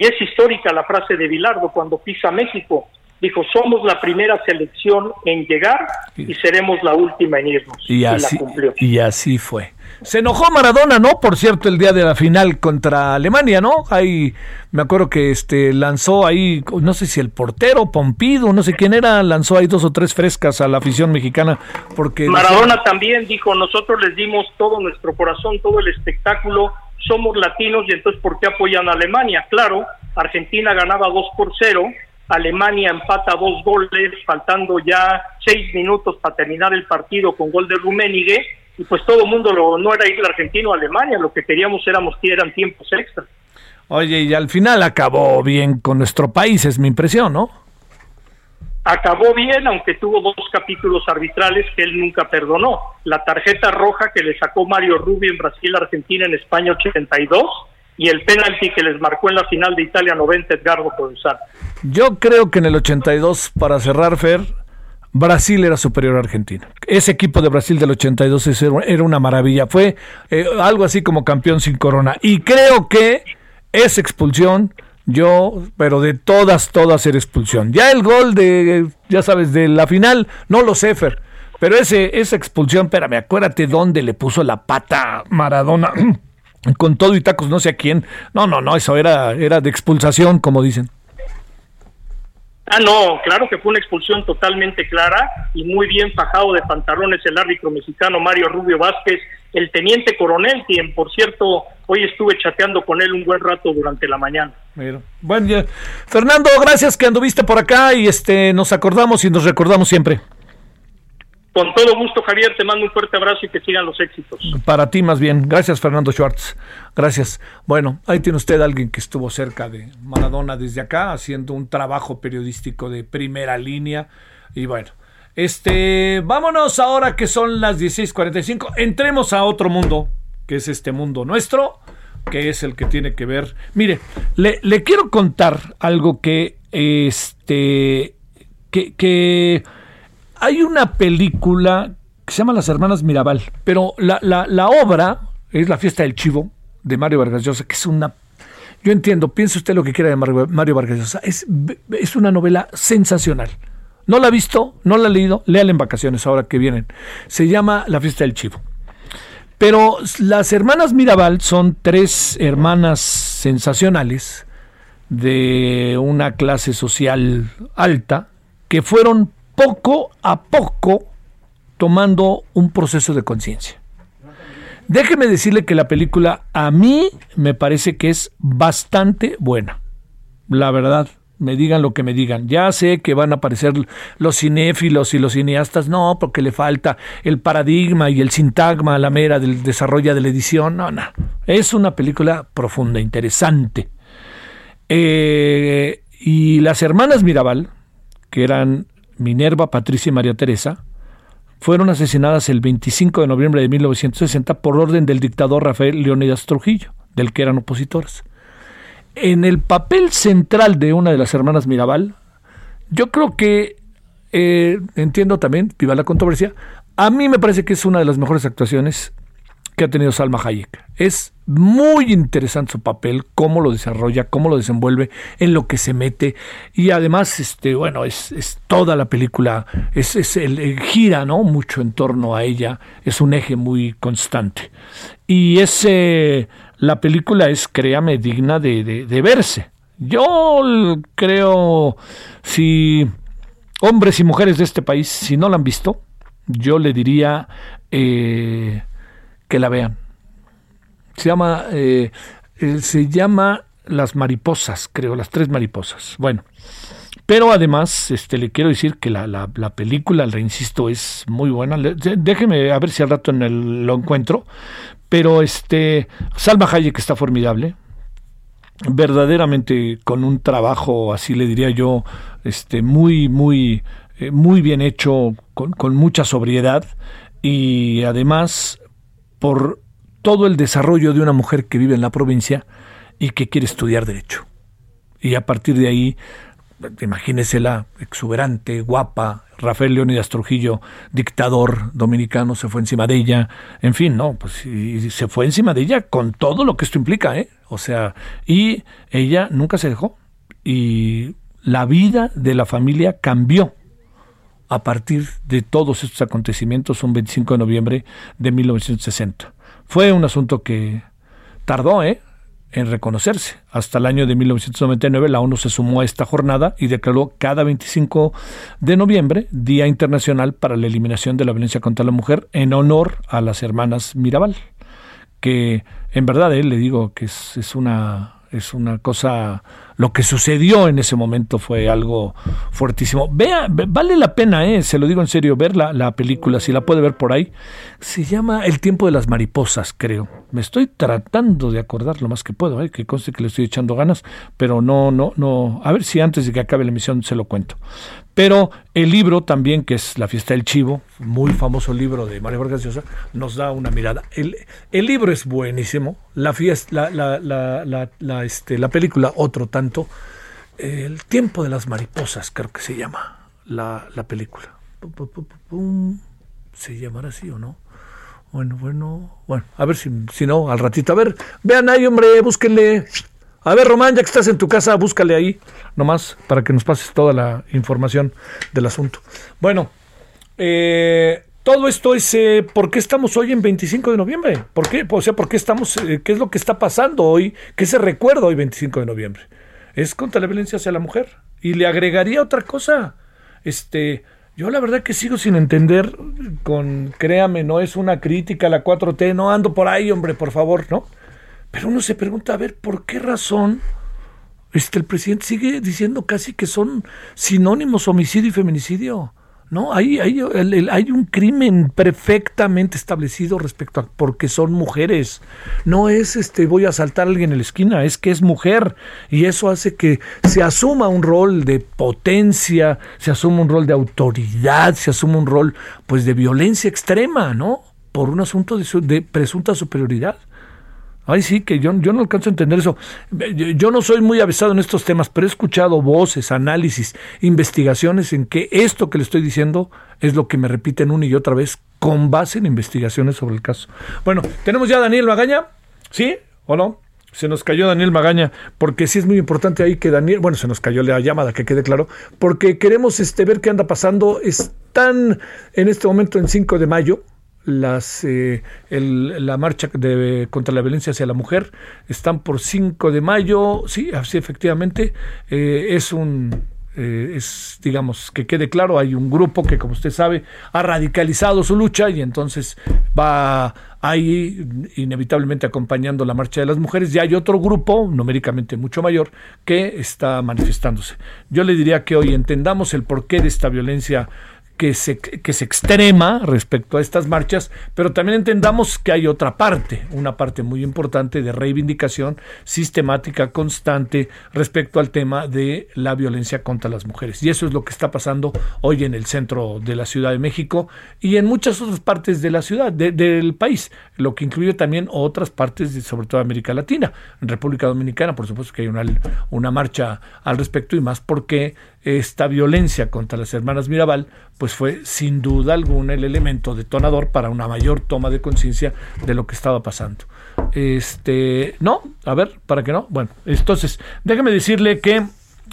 Y es histórica la frase de Bilardo cuando pisa México. Dijo, somos la primera selección en llegar y seremos la última en irnos. Y así, la cumplió. y así fue. Se enojó Maradona, ¿no? Por cierto, el día de la final contra Alemania, ¿no? Ahí me acuerdo que este lanzó ahí, no sé si el portero, Pompido, no sé quién era, lanzó ahí dos o tres frescas a la afición mexicana porque Maradona también dijo, nosotros les dimos todo nuestro corazón, todo el espectáculo, somos latinos y entonces ¿por qué apoyan a Alemania? Claro, Argentina ganaba 2 por 0, Alemania empata dos goles, faltando ya seis minutos para terminar el partido con gol de Rummenigge, y pues todo el mundo lo, no era ir argentino a Alemania, lo que queríamos éramos que eran tiempos extra. Oye, y al final acabó bien con nuestro país, es mi impresión, ¿no? Acabó bien, aunque tuvo dos capítulos arbitrales que él nunca perdonó. La tarjeta roja que le sacó Mario Rubio en Brasil, Argentina, en España 82 y el penalti que les marcó en la final de Italia 90 Edgardo Provenzal. Yo creo que en el 82, para cerrar, Fer, Brasil era superior a Argentina. Ese equipo de Brasil del 82 era una maravilla. Fue eh, algo así como campeón sin corona. Y creo que esa expulsión yo, pero de todas, todas era expulsión. Ya el gol de, ya sabes, de la final, no lo sé, Fer. Pero ese, esa expulsión, espérame, acuérdate dónde le puso la pata Maradona. Con todo y tacos, no sé a quién. No, no, no, eso era, era de expulsación, como dicen. Ah, no, claro que fue una expulsión totalmente clara y muy bien fajado de pantalones el árbitro mexicano Mario Rubio Vázquez, el teniente coronel, quien por cierto hoy estuve chateando con él un buen rato durante la mañana. Bueno, Fernando, gracias que anduviste por acá y este nos acordamos y nos recordamos siempre. Con todo gusto, Javier, te mando un fuerte abrazo y que sigan los éxitos. Para ti más bien. Gracias, Fernando Schwartz. Gracias. Bueno, ahí tiene usted a alguien que estuvo cerca de Maradona desde acá, haciendo un trabajo periodístico de primera línea. Y bueno, este, vámonos ahora que son las 16:45. Entremos a otro mundo, que es este mundo nuestro, que es el que tiene que ver. Mire, le, quiero contar algo que, este, que, que hay una película que se llama Las Hermanas Mirabal, pero la, la, obra es La Fiesta del Chivo de Mario Vargas Llosa, que es una yo entiendo, piense usted lo que quiera de Mario Vargas Llosa. Es, es una novela sensacional. No la ha visto, no la ha leído, léala en vacaciones ahora que vienen. Se llama La Fiesta del Chivo. Pero las hermanas Mirabal son tres hermanas sensacionales de una clase social alta que fueron poco a poco tomando un proceso de conciencia. Déjeme decirle que la película a mí me parece que es bastante buena. La verdad, me digan lo que me digan. Ya sé que van a aparecer los cinéfilos y los cineastas, no, porque le falta el paradigma y el sintagma a la mera del desarrollo de la edición. No, no. Es una película profunda, interesante. Eh, y las hermanas Mirabal, que eran Minerva, Patricia y María Teresa, fueron asesinadas el 25 de noviembre de 1960 por orden del dictador Rafael Leónidas Trujillo, del que eran opositores. En el papel central de una de las hermanas Mirabal, yo creo que, eh, entiendo también, viva la controversia, a mí me parece que es una de las mejores actuaciones que ha tenido Salma Hayek. Es muy interesante su papel, cómo lo desarrolla, cómo lo desenvuelve, en lo que se mete. Y además, este, bueno, es, es toda la película, es, es el, gira ¿no? mucho en torno a ella, es un eje muy constante. Y ese, la película es, créame, digna de, de, verse. Yo creo, si hombres y mujeres de este país, si no la han visto, yo le diría... Eh, que la vean. Se llama, eh, eh, se llama Las Mariposas, creo, Las Tres Mariposas. Bueno, pero además, este, le quiero decir que la, la, película, le insisto, es muy buena. déjeme a ver si al rato en el, lo encuentro. Pero este, Salma Hayek está formidable. Verdaderamente con un trabajo, así le diría yo, este, muy, muy, eh, muy bien hecho, con, con mucha sobriedad. Y además por todo el desarrollo de una mujer que vive en la provincia y que quiere estudiar derecho. Y a partir de ahí, imagínesela, exuberante, guapa, Rafael Leónidas Trujillo, dictador dominicano, se fue encima de ella, en fin, no, pues y se fue encima de ella con todo lo que esto implica, ¿eh? O sea, y ella nunca se dejó y la vida de la familia cambió a partir de todos estos acontecimientos un 25 de noviembre de 1960. Fue un asunto que tardó ¿eh? En reconocerse. Hasta el año de 1999 la ONU se sumó a esta jornada y declaró cada 25 de noviembre Día Internacional para la Eliminación de la Violencia contra la Mujer en honor a las hermanas Mirabal, que en verdad eh, le digo que es, una, es una cosa lo que sucedió en ese momento fue algo fuertísimo. Vea, vale la pena, eh, se lo digo en serio, ver la, la película, si la puede ver por ahí. Se llama El tiempo de las mariposas, creo. Me estoy tratando de acordar lo más que puedo, eh, que conste que le estoy echando ganas, pero no, no, no. A ver si antes de que acabe la emisión se lo cuento. Pero el libro también, que es La fiesta del chivo, muy famoso libro de María Vargas Llosa, nos da una mirada. El, libro es buenísimo, la, fiesta, la, la, la, este, la película otro tanto. El tiempo de las mariposas, creo que se llama la, película. ¿Se llamará así o no? Bueno, bueno, bueno, a ver si, si no, al ratito. A ver, vean ahí, hombre, búsquenle. A ver, Román, ya que estás en tu casa, búscale ahí, nomás, para que nos pases toda la información del asunto. Bueno, eh, todo esto es, eh, ¿por qué estamos hoy en 25 de noviembre? ¿Por qué? O sea, ¿por qué estamos, eh, qué es lo que está pasando hoy? ¿Qué se recuerda hoy 25 de noviembre? Es contra la violencia hacia la mujer. Y le agregaría otra cosa. Este, yo la verdad que sigo sin entender, con, créame, no es una crítica a la 4T, no ando por ahí, hombre, por favor, ¿no? Pero uno se pregunta, a ver, ¿por qué razón este, el presidente sigue diciendo casi que son sinónimos homicidio y feminicidio? No, hay, hay, hay, un crimen perfectamente establecido respecto a porque son mujeres. No es este voy a asaltar a alguien en la esquina, es que es mujer. Y eso hace que se asuma un rol de potencia, se asuma un rol de autoridad, se asuma un rol pues de violencia extrema, ¿no? Por un asunto de, de presunta superioridad. Ay, sí, que yo, yo no alcanzo a entender eso. Yo, no soy muy avisado en estos temas, pero he escuchado voces, análisis, investigaciones en que esto que le estoy diciendo es lo que me repiten una y otra vez con base en investigaciones sobre el caso. Bueno, tenemos ya a Daniel Magaña, ¿sí o no? Se nos cayó Daniel Magaña, porque sí es muy importante ahí que Daniel, bueno, se nos cayó la llamada, que quede claro, porque queremos este, ver qué anda pasando. Están en este momento en 5 de mayo, las eh, la marcha contra la violencia hacia la mujer están por 5 de mayo sí así efectivamente eh, es un eh, es digamos que quede claro hay un grupo que como usted sabe ha radicalizado su lucha y entonces va ahí inevitablemente acompañando la marcha de las mujeres. Y hay otro grupo numéricamente mucho mayor que está manifestándose. Yo le diría que hoy entendamos el porqué de esta violencia que se, que se extrema respecto a estas marchas, pero también entendamos que hay otra parte, una parte muy importante de reivindicación sistemática, constante respecto al tema de la violencia contra las mujeres. Y eso es lo que está pasando hoy en el centro de la Ciudad de México y en muchas otras partes de la ciudad, del país, lo que incluye también otras partes, de, sobre todo América Latina. En República Dominicana, por supuesto que hay una, una marcha al respecto y más porque esta violencia contra las hermanas Mirabal, pues fue sin duda alguna el elemento detonador para una mayor toma de conciencia de lo que estaba pasando. Este, no, a ver, ¿para qué no? Bueno, entonces, déjeme decirle que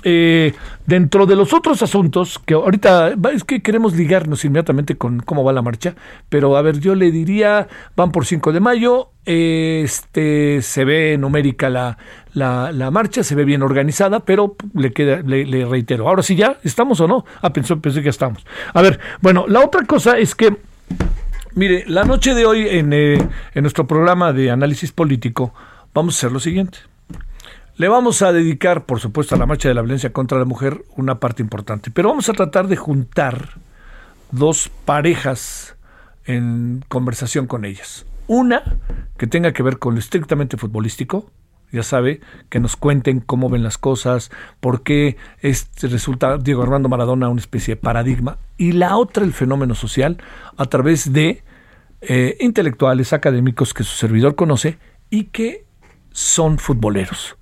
eh, dentro de los otros asuntos, que ahorita es que queremos ligarnos inmediatamente con cómo va la marcha, pero a ver, yo le diría, van por 5 de mayo, este se ve numérica la, la, marcha, se ve bien organizada, pero le queda, le, reitero, ahora sí ya, ¿estamos o no? Ah, pensé, pensé que ya estamos. A ver, bueno, la otra cosa es que, mire, la noche de hoy en, eh, en nuestro programa de análisis político, vamos a hacer lo siguiente. Le vamos a dedicar, por supuesto, a la marcha de la violencia contra la mujer una parte importante, pero vamos a tratar de juntar dos parejas en conversación con ellas. Una que tenga que ver con lo estrictamente futbolístico, ya sabe, que nos cuenten cómo ven las cosas, por qué este resulta Diego Armando Maradona una especie de paradigma, y la otra el fenómeno social a través de eh, intelectuales, académicos que su servidor conoce y que son futboleros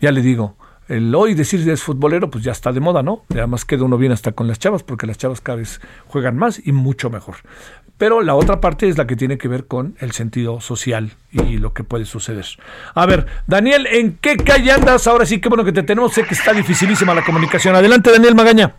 ya le digo, el hoy decir es futbolero, pues ya está de moda, ¿no? además queda uno bien hasta con las chavas, porque las chavas cada vez juegan más y mucho mejor. Pero la otra parte es la que tiene que ver con el sentido social y lo que puede suceder. A ver, Daniel, ¿en qué calle andas? Ahora sí, qué bueno que te tenemos. Sé que está dificilísima la comunicación. Adelante, Daniel Magaña.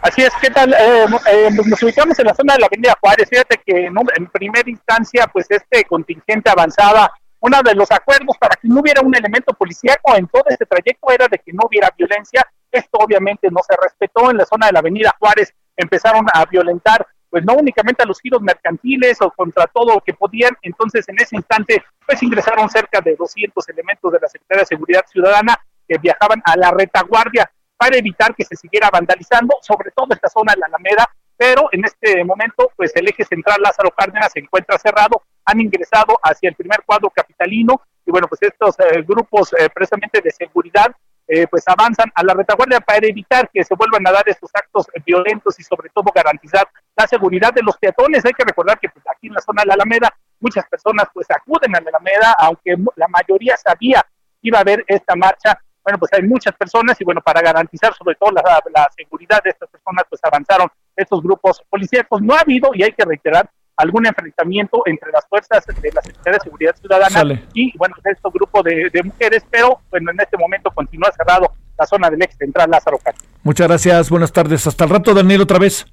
Así es, ¿qué tal? Eh, eh, nos ubicamos en la zona de la Avenida Juárez. Fíjate que en, en primera instancia, pues este contingente avanzaba uno de los acuerdos para que no hubiera un elemento policíaco en todo este trayecto era de que no hubiera violencia. Esto obviamente no se respetó. En la zona de la Avenida Juárez empezaron a violentar, pues no únicamente a los giros mercantiles o contra todo lo que podían. Entonces, en ese instante, pues ingresaron cerca de 200 elementos de la Secretaría de Seguridad Ciudadana que viajaban a la retaguardia para evitar que se siguiera vandalizando, sobre todo esta zona de la Alameda, pero en este momento, pues el eje central Lázaro Cárdenas se encuentra cerrado, han ingresado hacia el primer cuadro capitalino y bueno, pues estos eh, grupos eh, precisamente de seguridad eh, pues avanzan a la retaguardia para evitar que se vuelvan a dar estos actos violentos y sobre todo garantizar la seguridad de los peatones. Hay que recordar que pues, aquí en la zona de la Alameda muchas personas pues acuden a la Alameda, aunque la mayoría sabía que iba a haber esta marcha. Bueno, pues hay muchas personas y bueno, para garantizar sobre todo la, la seguridad de estas personas, pues avanzaron estos grupos policíacos. No ha habido, y hay que reiterar, algún enfrentamiento entre las fuerzas de la Secretaría de Seguridad Ciudadana y, bueno, estos grupos de, mujeres, pero bueno, en este momento continúa cerrado la zona del ex central Lázaro Cárdenas. Muchas gracias, buenas tardes. Hasta el rato, Daniel, otra vez.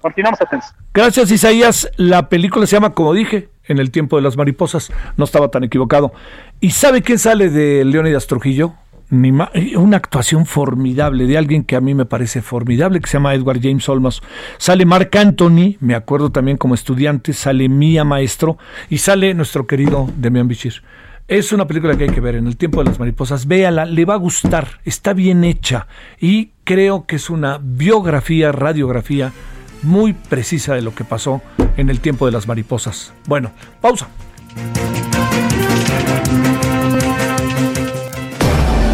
Continuamos atentos. Gracias, Isaías. La película se llama, como dije, En el tiempo de las mariposas. No estaba tan equivocado. ¿Y sabe quién sale de Leónidas Trujillo? Una actuación formidable de alguien que a mí me parece formidable, que se llama Edward James Olmos. Sale Mark Anthony, me acuerdo también como estudiante, sale Mía Maestro y sale nuestro querido Demian Bichir. Es una película que hay que ver en el tiempo de las mariposas. Véala, le va a gustar, está bien hecha y creo que es una biografía, radiografía muy precisa de lo que pasó en el tiempo de las mariposas. Bueno, pausa.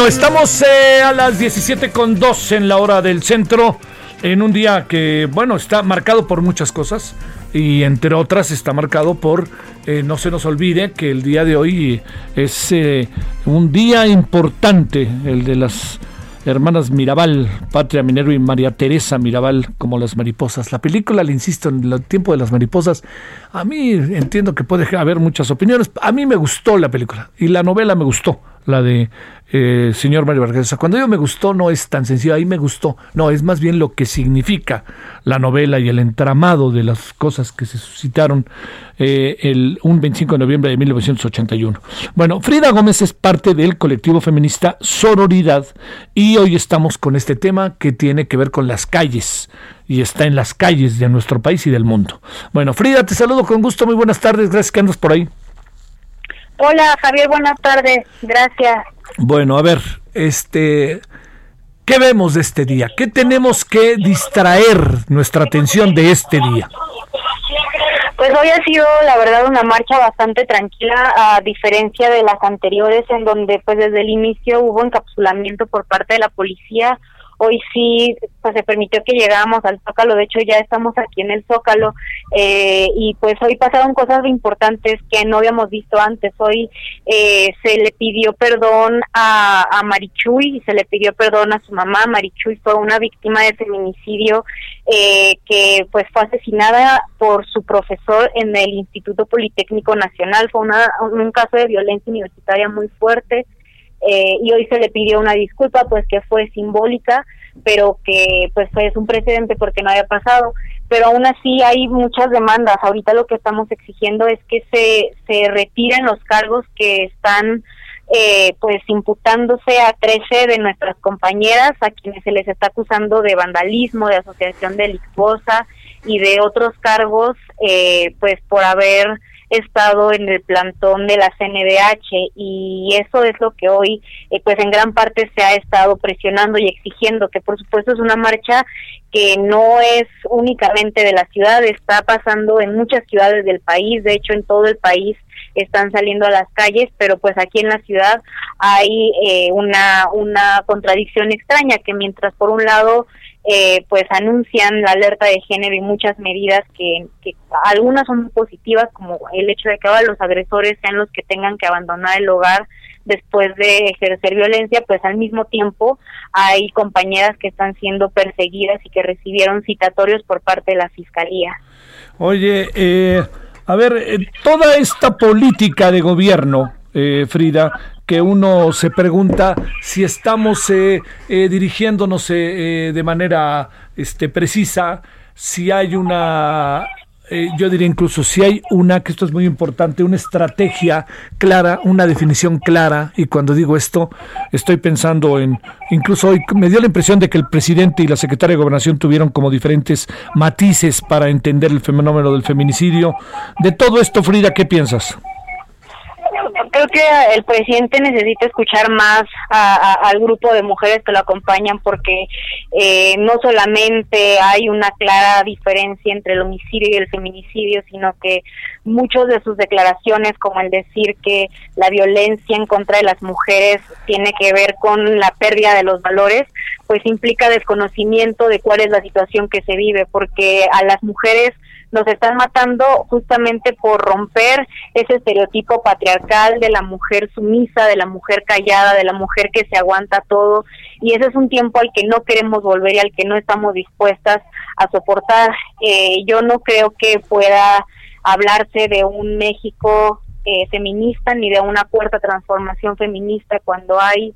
Bueno, estamos eh, a las 17 con 2 en la hora del centro, en un día que, bueno, está marcado por muchas cosas y entre otras está marcado por, eh, no se nos olvide que el día de hoy es eh, un día importante, el de las hermanas Mirabal, Patria Minero y María Teresa Mirabal, como las mariposas. La película, le insisto, en el tiempo de las mariposas, a mí entiendo que puede haber muchas opiniones. A mí me gustó la película y la novela me gustó, la de eh, señor Mario Vargas. Cuando yo me gustó no es tan sencillo, ahí me gustó, no, es más bien lo que significa la novela y el entramado de las cosas que se suscitaron eh, el, un 25 de noviembre de 1981. Bueno, Frida Gómez es parte del colectivo feminista Sororidad y hoy estamos con este tema que tiene que ver con las calles y está en las calles de nuestro país y del mundo. Bueno, Frida, te saludo con gusto, muy buenas tardes, gracias que andas por ahí. Hola Javier, buenas tardes, gracias. Bueno, a ver, este, ¿Qué vemos de este día? ¿Qué tenemos que distraer nuestra atención de este día? Pues hoy ha sido, la verdad, una marcha bastante tranquila, a diferencia de las anteriores, en donde, pues, desde el inicio hubo encapsulamiento por parte de la policía Hoy sí pues, se permitió que llegáramos al Zócalo, de hecho ya estamos aquí en el Zócalo eh, y pues hoy pasaron cosas importantes que no habíamos visto antes. Hoy eh, se le pidió perdón a, a Marichuy y se le pidió perdón a su mamá. Marichuy fue una víctima de feminicidio eh, que pues fue asesinada por su profesor en el Instituto Politécnico Nacional. Fue una, un caso de violencia universitaria muy fuerte. Eh, y hoy se le pidió una disculpa pues que fue simbólica pero que pues es un precedente porque no había pasado. Pero aún así hay muchas demandas. Ahorita lo que estamos exigiendo es que se se retiren los cargos que están eh, pues imputándose a 13 de nuestras compañeras a quienes se les está acusando de vandalismo de asociación delictuosa y de otros cargos eh, pues por haber estado en el plantón de la CNDH y eso es lo que hoy eh, pues en gran parte se ha estado presionando y exigiendo que por supuesto es una marcha que no es únicamente de la ciudad, está pasando en muchas ciudades del país, de hecho en todo el país están saliendo a las calles, pero pues aquí en la ciudad hay eh, una, una contradicción extraña que mientras por un lado eh, pues anuncian la alerta de género y muchas medidas que, algunas son positivas, como el hecho de que ahora los agresores sean los que tengan que abandonar el hogar después de ejercer violencia, pues al mismo tiempo hay compañeras que están siendo perseguidas y que recibieron citatorios por parte de la fiscalía. Oye, eh, a ver, eh, toda esta política de gobierno, eh, Frida, que uno se pregunta si estamos eh, eh, dirigiéndonos eh, de manera este, precisa, si hay una yo diría incluso si hay una, que esto es muy importante, una estrategia clara, una definición clara, y cuando digo esto, estoy pensando en, incluso hoy me dio la impresión de que el presidente y la secretaria de gobernación tuvieron como diferentes matices para entender el fenómeno del feminicidio. De todo esto, Frida, ¿qué piensas? Creo que el presidente necesita escuchar más al grupo de mujeres que lo acompañan porque eh, no solamente hay una clara diferencia entre el homicidio y el feminicidio, sino que muchas de sus declaraciones, como el decir que la violencia en contra de las mujeres tiene que ver con la pérdida de los valores, pues implica desconocimiento de cuál es la situación que se vive, porque a las mujeres nos están matando justamente por romper ese estereotipo patriarcal de la mujer sumisa, de la mujer callada, de la mujer que se aguanta todo y ese es un tiempo al que no queremos volver y al que no estamos dispuestas a soportar. Eh, yo no creo que pueda hablarse de un México eh, feminista ni de una cuarta transformación feminista cuando hay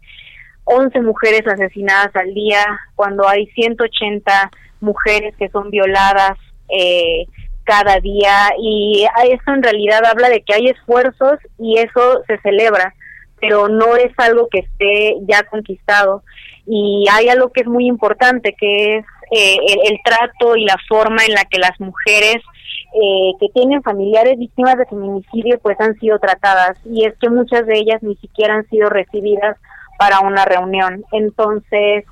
11 mujeres asesinadas al día, cuando hay 180 mujeres que son violadas, eh, cada día y eso en realidad habla de que hay esfuerzos y eso se celebra, pero no es algo que esté ya conquistado. Y hay algo que es muy importante, que es eh, el, trato y la forma en la que las mujeres eh, que tienen familiares víctimas de feminicidio pues han sido tratadas y es que muchas de ellas ni siquiera han sido recibidas para una reunión. Entonces,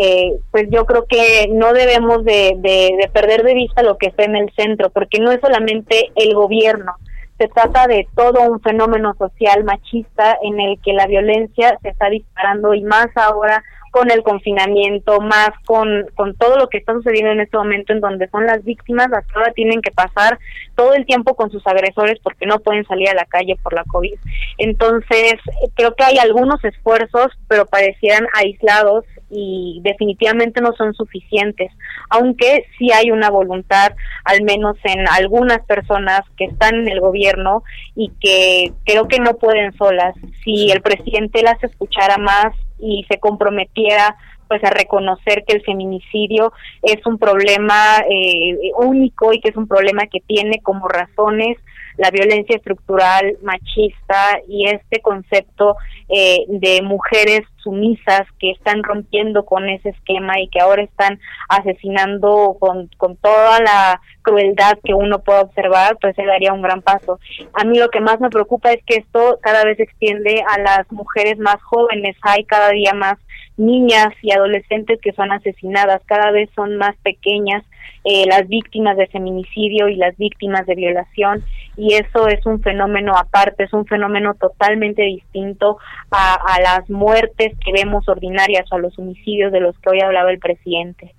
eh, pues yo creo que no debemos de, de, perder de vista lo que está en el centro, porque no es solamente el gobierno, se trata de todo un fenómeno social machista en el que la violencia se está disparando y más ahora con el confinamiento, más con, con todo lo que está sucediendo en este momento en donde son las víctimas las que ahora tienen que pasar todo el tiempo con sus agresores porque no pueden salir a la calle por la COVID. Entonces, creo que hay algunos esfuerzos, pero parecieran aislados y definitivamente no son suficientes, aunque sí hay una voluntad, al menos en algunas personas que están en el gobierno y que creo que no pueden solas. Si el presidente las escuchara más, y se comprometiera pues a reconocer que el feminicidio es un problema eh, único y que es un problema que tiene como razones la violencia estructural machista y este concepto eh, de mujeres sumisas que están rompiendo con ese esquema y que ahora están asesinando con, con toda la crueldad que uno puede observar, pues se daría un gran paso. A mí lo que más me preocupa es que esto cada vez se extiende a las mujeres más jóvenes, hay cada día más niñas y adolescentes que son asesinadas, cada vez son más pequeñas eh, las víctimas de feminicidio y las víctimas de violación y eso es un fenómeno aparte, es un fenómeno totalmente distinto a, las muertes que vemos ordinarias o a los homicidios de los que hoy hablaba el presidente.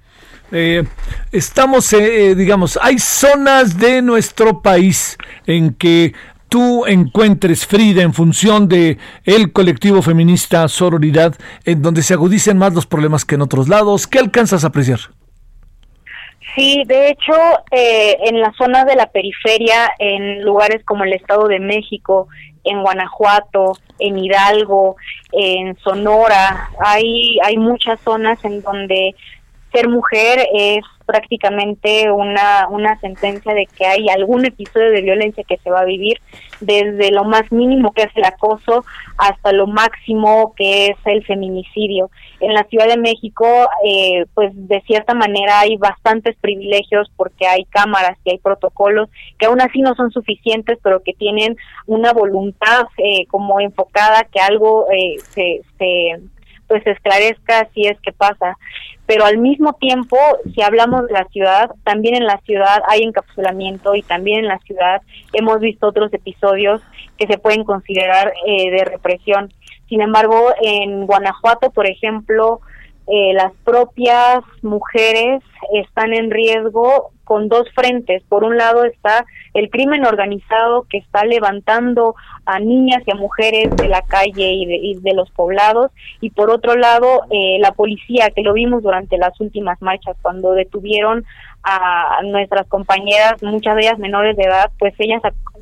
Eh, estamos, eh, digamos, hay zonas de nuestro país en que tú encuentres, Frida, en función de el colectivo feminista Sororidad, en donde se agudicen más los problemas que en otros lados? ¿Qué alcanzas a apreciar? Sí, de hecho, eh, en la zona de la periferia, en lugares como el Estado de México, en Guanajuato, en Hidalgo, en Sonora, hay, hay muchas zonas en donde ser mujer es prácticamente una, una sentencia de que hay algún episodio de violencia que se va a vivir, desde lo más mínimo que es el acoso hasta lo máximo que es el feminicidio. En la Ciudad de México, eh, pues de cierta manera hay bastantes privilegios porque hay cámaras y hay protocolos que aún así no son suficientes, pero que tienen una voluntad eh, como enfocada que algo eh, se, se pues esclarezca si es que pasa. Pero al mismo tiempo, si hablamos de la ciudad, también en la ciudad hay encapsulamiento y también en la ciudad hemos visto otros episodios que se pueden considerar eh, de represión. Sin embargo, en Guanajuato, por ejemplo, eh, las propias mujeres están en riesgo con dos frentes. Por un lado está el crimen organizado que está levantando a niñas y a mujeres de la calle y de, los poblados y por otro lado eh, la policía que lo vimos durante las últimas marchas cuando detuvieron a nuestras compañeras, muchas de ellas menores de edad, pues ellas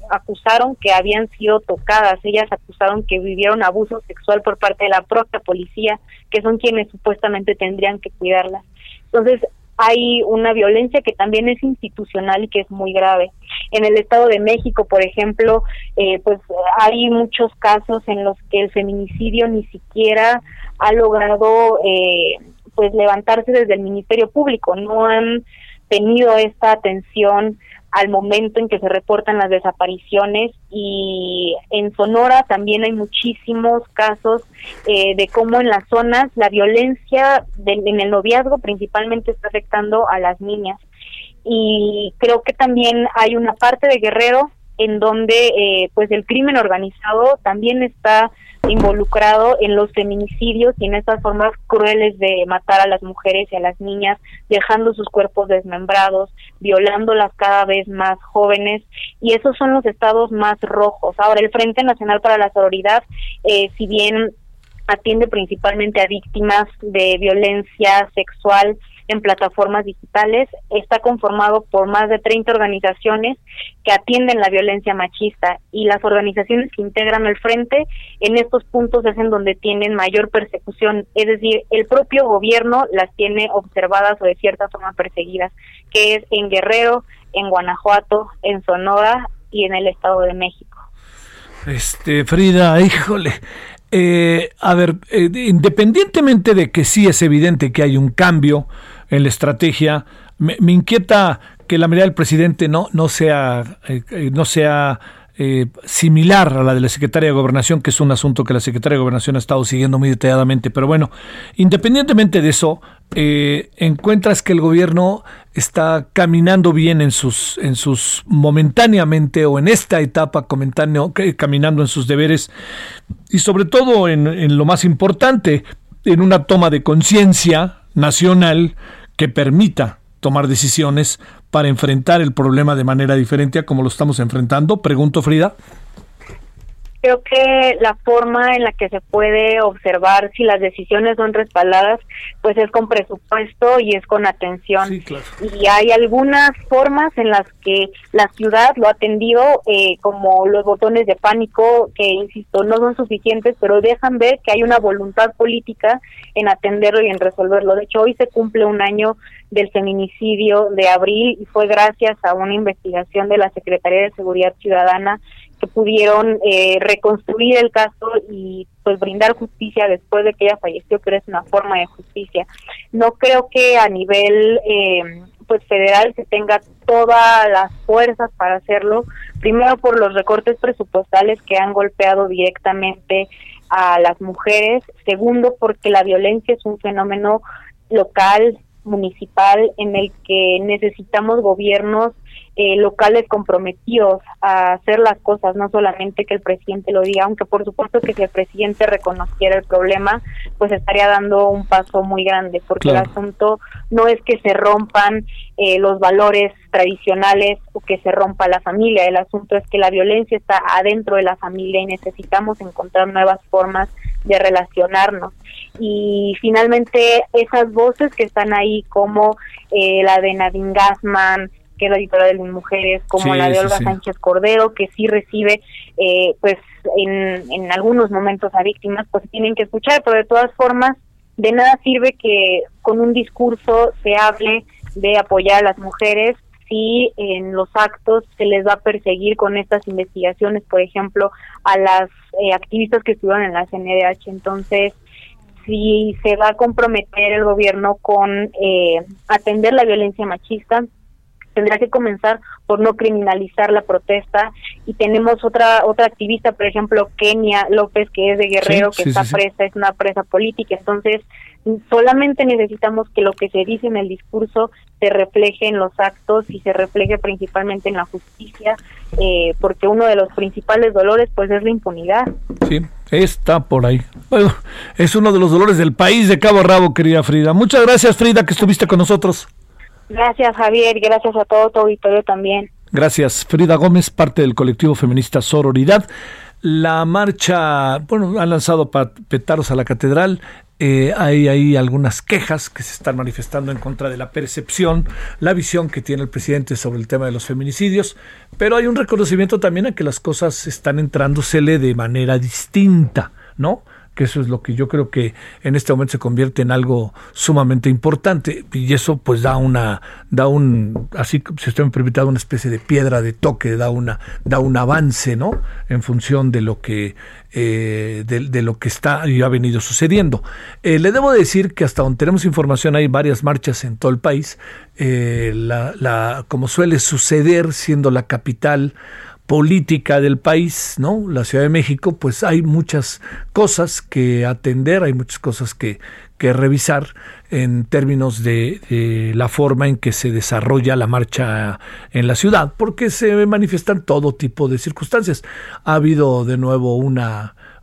acusaron que habían sido tocadas, ellas acusaron que vivieron abuso sexual por parte de la propia policía, que son quienes supuestamente tendrían que cuidarlas. Entonces, hay una violencia que también es institucional y que es muy grave. En el Estado de México, por ejemplo, eh, pues hay muchos casos en los que el feminicidio ni siquiera ha logrado eh, pues levantarse desde el Ministerio Público, no han tenido esta atención al momento en que se reportan las desapariciones y en Sonora también hay muchísimos casos eh, de cómo en las zonas la violencia en el noviazgo principalmente está afectando a las niñas. Y creo que también hay una parte de Guerrero en donde eh, pues el crimen organizado también está involucrado en los feminicidios y en estas formas crueles de matar a las mujeres y a las niñas, dejando sus cuerpos desmembrados, violándolas cada vez más jóvenes y esos son los estados más rojos. Ahora, el Frente Nacional para la Sororidad, eh, si bien atiende principalmente a víctimas de violencia sexual, en plataformas digitales. Está conformado por más de 30 organizaciones que atienden la violencia machista y las organizaciones que integran el frente en estos puntos es en donde tienen mayor persecución, es decir, el propio gobierno las tiene observadas o de cierta forma perseguidas, que es en Guerrero, en Guanajuato, en Sonora y en el Estado de México. Este, Frida, híjole, eh, a ver, eh, independientemente de que sí es evidente que hay un cambio en la estrategia, me, inquieta que la mirada del presidente no, no sea, eh, no sea eh, similar a la de la secretaria de Gobernación, que es un asunto que la secretaria de Gobernación ha estado siguiendo muy detalladamente. Pero bueno, independientemente de eso, eh, encuentras que el gobierno está caminando bien en sus, en sus momentáneamente o en esta etapa caminando en sus deberes y sobre todo en, en lo más importante, en una toma de conciencia nacional que permita tomar decisiones para enfrentar el problema de manera diferente a como lo estamos enfrentando? Pregunto, Frida. Creo que la forma en la que se puede observar si las decisiones son respaldadas, pues es con presupuesto y es con atención. Y hay algunas formas en las que la ciudad lo ha atendido, eh, como los botones de pánico, que, insisto, no son suficientes, pero dejan ver que hay una voluntad política en atenderlo y en resolverlo. De hecho, hoy se cumple un año del feminicidio de abril y fue gracias a una investigación de la Secretaría de Seguridad Ciudadana que pudieron eh, reconstruir el caso y pues brindar justicia después de que ella falleció, pero es una forma de justicia. No creo que a nivel eh, pues federal se tenga todas las fuerzas para hacerlo, primero por los recortes presupuestales que han golpeado directamente a las mujeres. Segundo, porque la violencia es un fenómeno local, municipal, en el que necesitamos gobiernos eh, locales comprometidos a hacer las cosas, no solamente que el presidente lo diga, aunque por supuesto que si el presidente reconociera el problema, pues estaría dando un paso muy grande, porque el asunto no es que se rompan eh, los valores tradicionales o que se rompa la familia, el asunto es que la violencia está adentro de la familia y necesitamos encontrar nuevas formas de relacionarnos. Y finalmente esas voces que están ahí como eh, la de Nadine Gassman, que es la editora de las mujeres, como la de Olga Sánchez Cordero, que sí recibe, eh, pues en, en algunos momentos a víctimas, pues tienen que escuchar, pero de todas formas, de nada sirve que con un discurso se hable de apoyar a las mujeres si en los actos se les va a perseguir con estas investigaciones, por ejemplo, a las eh, activistas que estuvieron en la CNDH. Entonces, si se va a comprometer el gobierno con eh, atender la violencia machista, tendrá que comenzar por no criminalizar la protesta. Y tenemos otra otra activista por ejemplo Kenia López que es de Guerrero que está presa es una presa política. Entonces solamente necesitamos que lo que se dice en el discurso se refleje en los actos y se refleje principalmente en la justicia eh, porque uno de los principales dolores pues es la impunidad. Sí está por ahí. Bueno es uno de los dolores del país de cabo a rabo querida Frida. Muchas gracias Frida que estuviste con nosotros Gracias, Javier. Gracias a todo tu auditorio también. Gracias. Frida Gómez, parte del colectivo feminista Sororidad. La marcha, bueno, han lanzado petardos a la catedral. Eh, hay ahí algunas quejas que se están manifestando en contra de la percepción, la visión que tiene el presidente sobre el tema de los feminicidios, pero hay un reconocimiento también a que las cosas están entrándosele de manera distinta, ¿no? Que eso es lo que yo creo que en este momento se convierte en algo sumamente importante y eso pues da una da un así si usted me permite una especie de piedra de toque da una da un avance no en función de lo que eh, de, lo que está y ha venido sucediendo. Eh, le debo decir que hasta donde tenemos información hay varias marchas en todo el país. Eh, la, como suele suceder siendo la capital política del país, ¿no? La Ciudad de México, pues hay muchas cosas que atender, hay muchas cosas que, que revisar en términos de, la forma en que se desarrolla la marcha en la ciudad, porque se manifiestan todo tipo de circunstancias. Ha habido de nuevo un,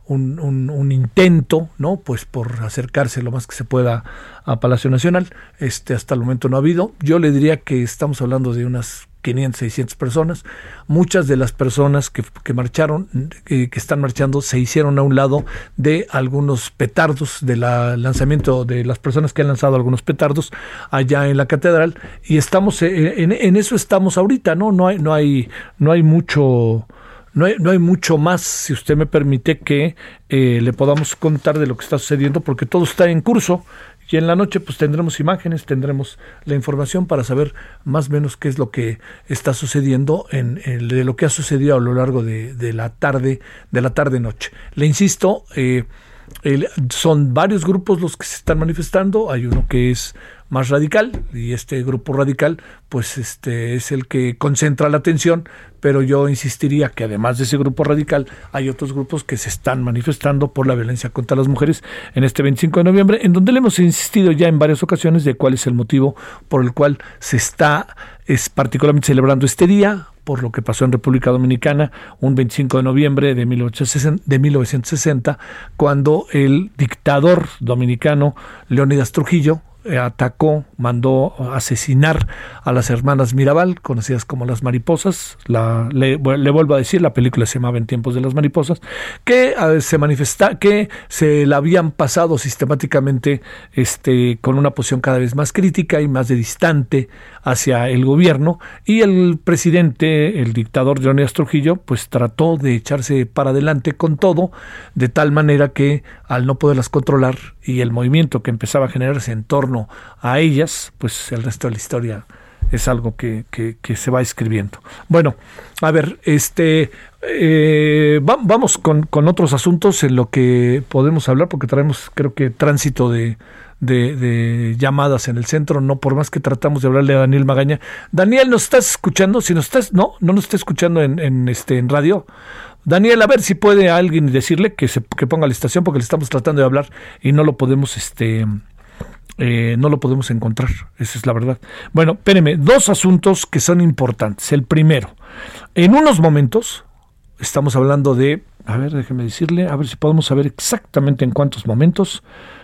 un, un, intento, ¿no? Pues por acercarse lo más que se pueda a Palacio Nacional. Este hasta el momento no ha habido. Yo le diría que estamos hablando de unas 500, 600 personas. Muchas de las personas que, marcharon, que, que, están marchando, se hicieron a un lado de algunos petardos, del lanzamiento de las personas que han lanzado algunos petardos allá en la catedral. Y estamos, eh, en, eso estamos ahorita, ¿no? No hay, no hay, no hay mucho no no hay mucho más, si usted me permite, que eh, le podamos contar de lo que está sucediendo, porque todo está en curso. Y en la noche pues tendremos imágenes, tendremos la información para saber más o menos qué es lo que está sucediendo en, de lo que ha sucedido a lo largo de, de la tarde, de la tarde noche. Le insisto, eh, son varios grupos los que se están manifestando. Hay uno que es más radical y este grupo radical pues este es el que concentra la atención pero yo insistiría que además de ese grupo radical hay otros grupos que se están manifestando por la violencia contra las mujeres en este 25 de noviembre en donde le hemos insistido ya en varias ocasiones de cuál es el motivo por el cual se está es particularmente celebrando este día por lo que pasó en República Dominicana un 25 de noviembre de 1860, de 1960 cuando el dictador dominicano Leónidas Trujillo atacó, mandó asesinar a las hermanas Mirabal, conocidas como las mariposas. Le, vuelvo a decir, la película se llamaba En tiempos de las mariposas, que se manifesta, que se la habían pasado sistemáticamente este, con una posición cada vez más crítica y más de distante hacia el gobierno. Y el presidente, el dictador Leónidas Trujillo, pues trató de echarse para adelante con todo, de tal manera que al no poderlas controlar y el movimiento que empezaba a generarse en torno a ellas, pues el resto de la historia es algo que, que, se va escribiendo. Bueno, a ver, este eh, vamos con, con, otros asuntos en lo que podemos hablar, porque traemos, creo que, tránsito de, llamadas en el centro, no por más que tratamos de hablarle a Daniel Magaña. Daniel, ¿nos estás escuchando? Si nos estás, no, no nos está escuchando en, en, este, en radio. Daniel, a ver si puede alguien decirle que se que ponga la estación porque le estamos tratando de hablar y no lo podemos este eh, no lo podemos encontrar, esa es la verdad. Bueno, espéreme, dos asuntos que son importantes. El primero, en unos momentos, estamos hablando de, a ver, déjeme decirle, a ver si podemos saber exactamente en cuántos momentos.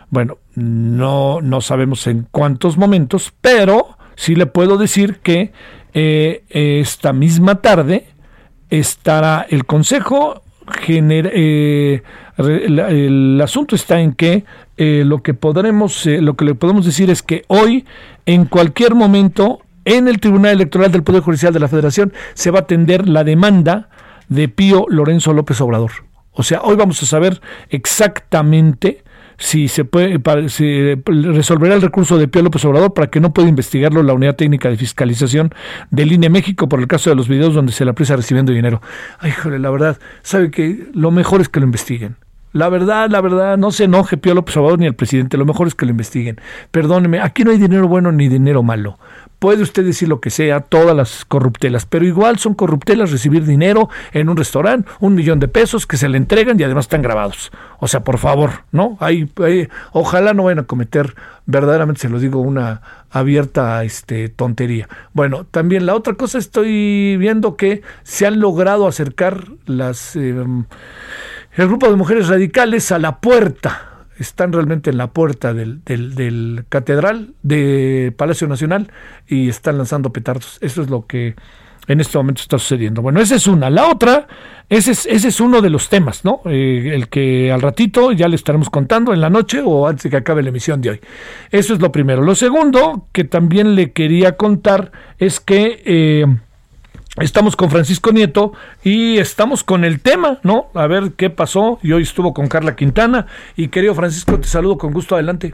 Bueno, no, no sabemos en cuántos momentos, pero sí le puedo decir que eh, esta misma tarde estará el Consejo Eh, el, asunto está en que eh, lo que podremos, eh, lo que le podemos decir es que hoy, en cualquier momento, en el Tribunal Electoral del Poder Judicial de la Federación se va a atender la demanda de Pío Lorenzo López Obrador. O sea, hoy vamos a saber exactamente si se puede si resolverá el recurso de Pío López Obrador para que no pueda investigarlo la Unidad Técnica de Fiscalización del INE México por el caso de los videos donde se la presa recibiendo dinero. Ay, joder, la verdad, sabe que lo mejor es que lo investiguen. La verdad, la verdad, no se enoje Pío López Obrador ni el presidente, lo mejor es que lo investiguen. Perdóneme, aquí no hay dinero bueno ni dinero malo. Puede usted decir lo que sea, todas las corruptelas, pero igual son corruptelas recibir dinero en un restaurante, un millón de pesos que se le entregan y además están grabados. O sea, por favor, ¿no? Hay, ojalá no vayan a cometer, verdaderamente se lo digo, una abierta este, tontería. Bueno, también la otra cosa estoy viendo que se han logrado acercar las... Em, el grupo de mujeres radicales a la puerta están realmente en la puerta del, del, catedral de Palacio Nacional y están lanzando petardos. Eso es lo que en este momento está sucediendo. Bueno, esa es una. La otra, ese es, ese es uno de los temas, ¿no? Eh, el que al ratito ya le estaremos contando en la noche o antes de que acabe la emisión de hoy. Eso es lo primero. Lo segundo que también le quería contar es que... Eh, Estamos con Francisco Nieto y estamos con el tema, ¿no? A ver qué pasó. Y hoy estuvo con Carla Quintana. Y querido Francisco, te saludo con gusto. Adelante.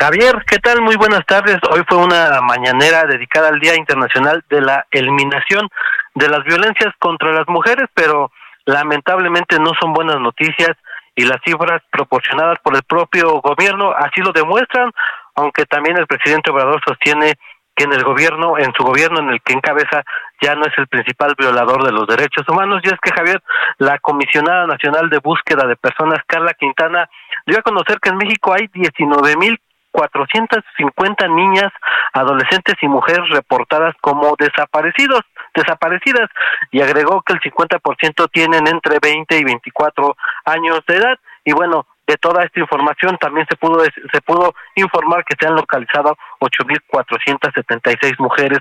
Javier, ¿qué tal? Muy buenas tardes. Hoy fue una mañanera dedicada al Día Internacional de la Eliminación de las Violencias contra las Mujeres, pero lamentablemente no son buenas noticias y las cifras proporcionadas por el propio gobierno así lo demuestran, aunque también el presidente Obrador sostiene que en el gobierno, en su gobierno en el que encabeza, ya no es el principal violador de los derechos humanos. Y es que Javier, la comisionada nacional de búsqueda de personas, Carla Quintana, dio a conocer que en México hay 19 mil 450 niñas, adolescentes y mujeres reportadas como desaparecidos, desaparecidas y agregó que el 50% tienen entre 20 y 24 años de edad y bueno, de toda esta información. También se pudo se pudo informar que se han localizado 8.476 mujeres.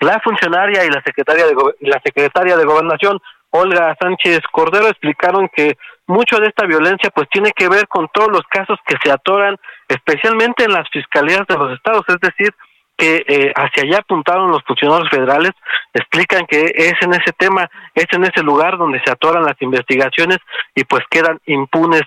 La funcionaria y la secretaria de la secretaria de Gobernación Olga Sánchez Cordero explicaron que mucho de esta violencia pues tiene que ver con todos los casos que se atoran especialmente en las fiscalías de los estados, es decir, que eh, hacia allá apuntaron los funcionarios federales, explican que es en ese tema, es en ese lugar donde se atoran las investigaciones y pues quedan impunes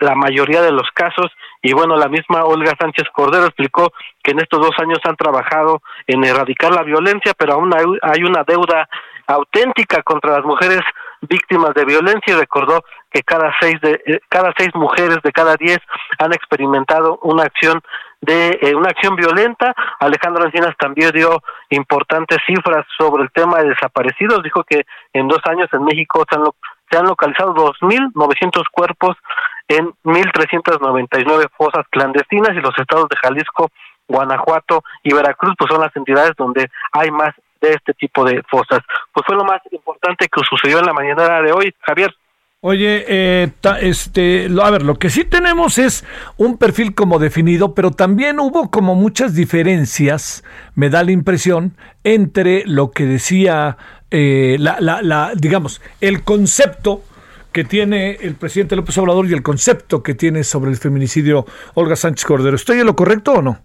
la mayoría de los casos y bueno, la misma Olga Sánchez Cordero explicó que en estos dos años han trabajado en erradicar la violencia, pero aún hay una deuda auténtica contra las mujeres víctimas de violencia y recordó que cada seis de eh, cada seis mujeres de cada diez han experimentado una acción de eh, una acción violenta. Alejandro Encinas también dio importantes cifras sobre el tema de desaparecidos. Dijo que en dos años en México se han, se han localizado 2.900 cuerpos en 1.399 fosas clandestinas y los estados de Jalisco, Guanajuato y Veracruz pues son las entidades donde hay más de este tipo de fosas. Pues fue lo más importante que sucedió en la mañana de hoy, Javier. Oye, eh, este, a ver, lo que sí tenemos es un perfil como definido, pero también hubo como muchas diferencias, me da la impresión, entre lo que decía, eh, la, la, la, digamos, el concepto que tiene el presidente López Obrador y el concepto que tiene sobre el feminicidio Olga Sánchez Cordero. ¿Estoy en lo correcto o no?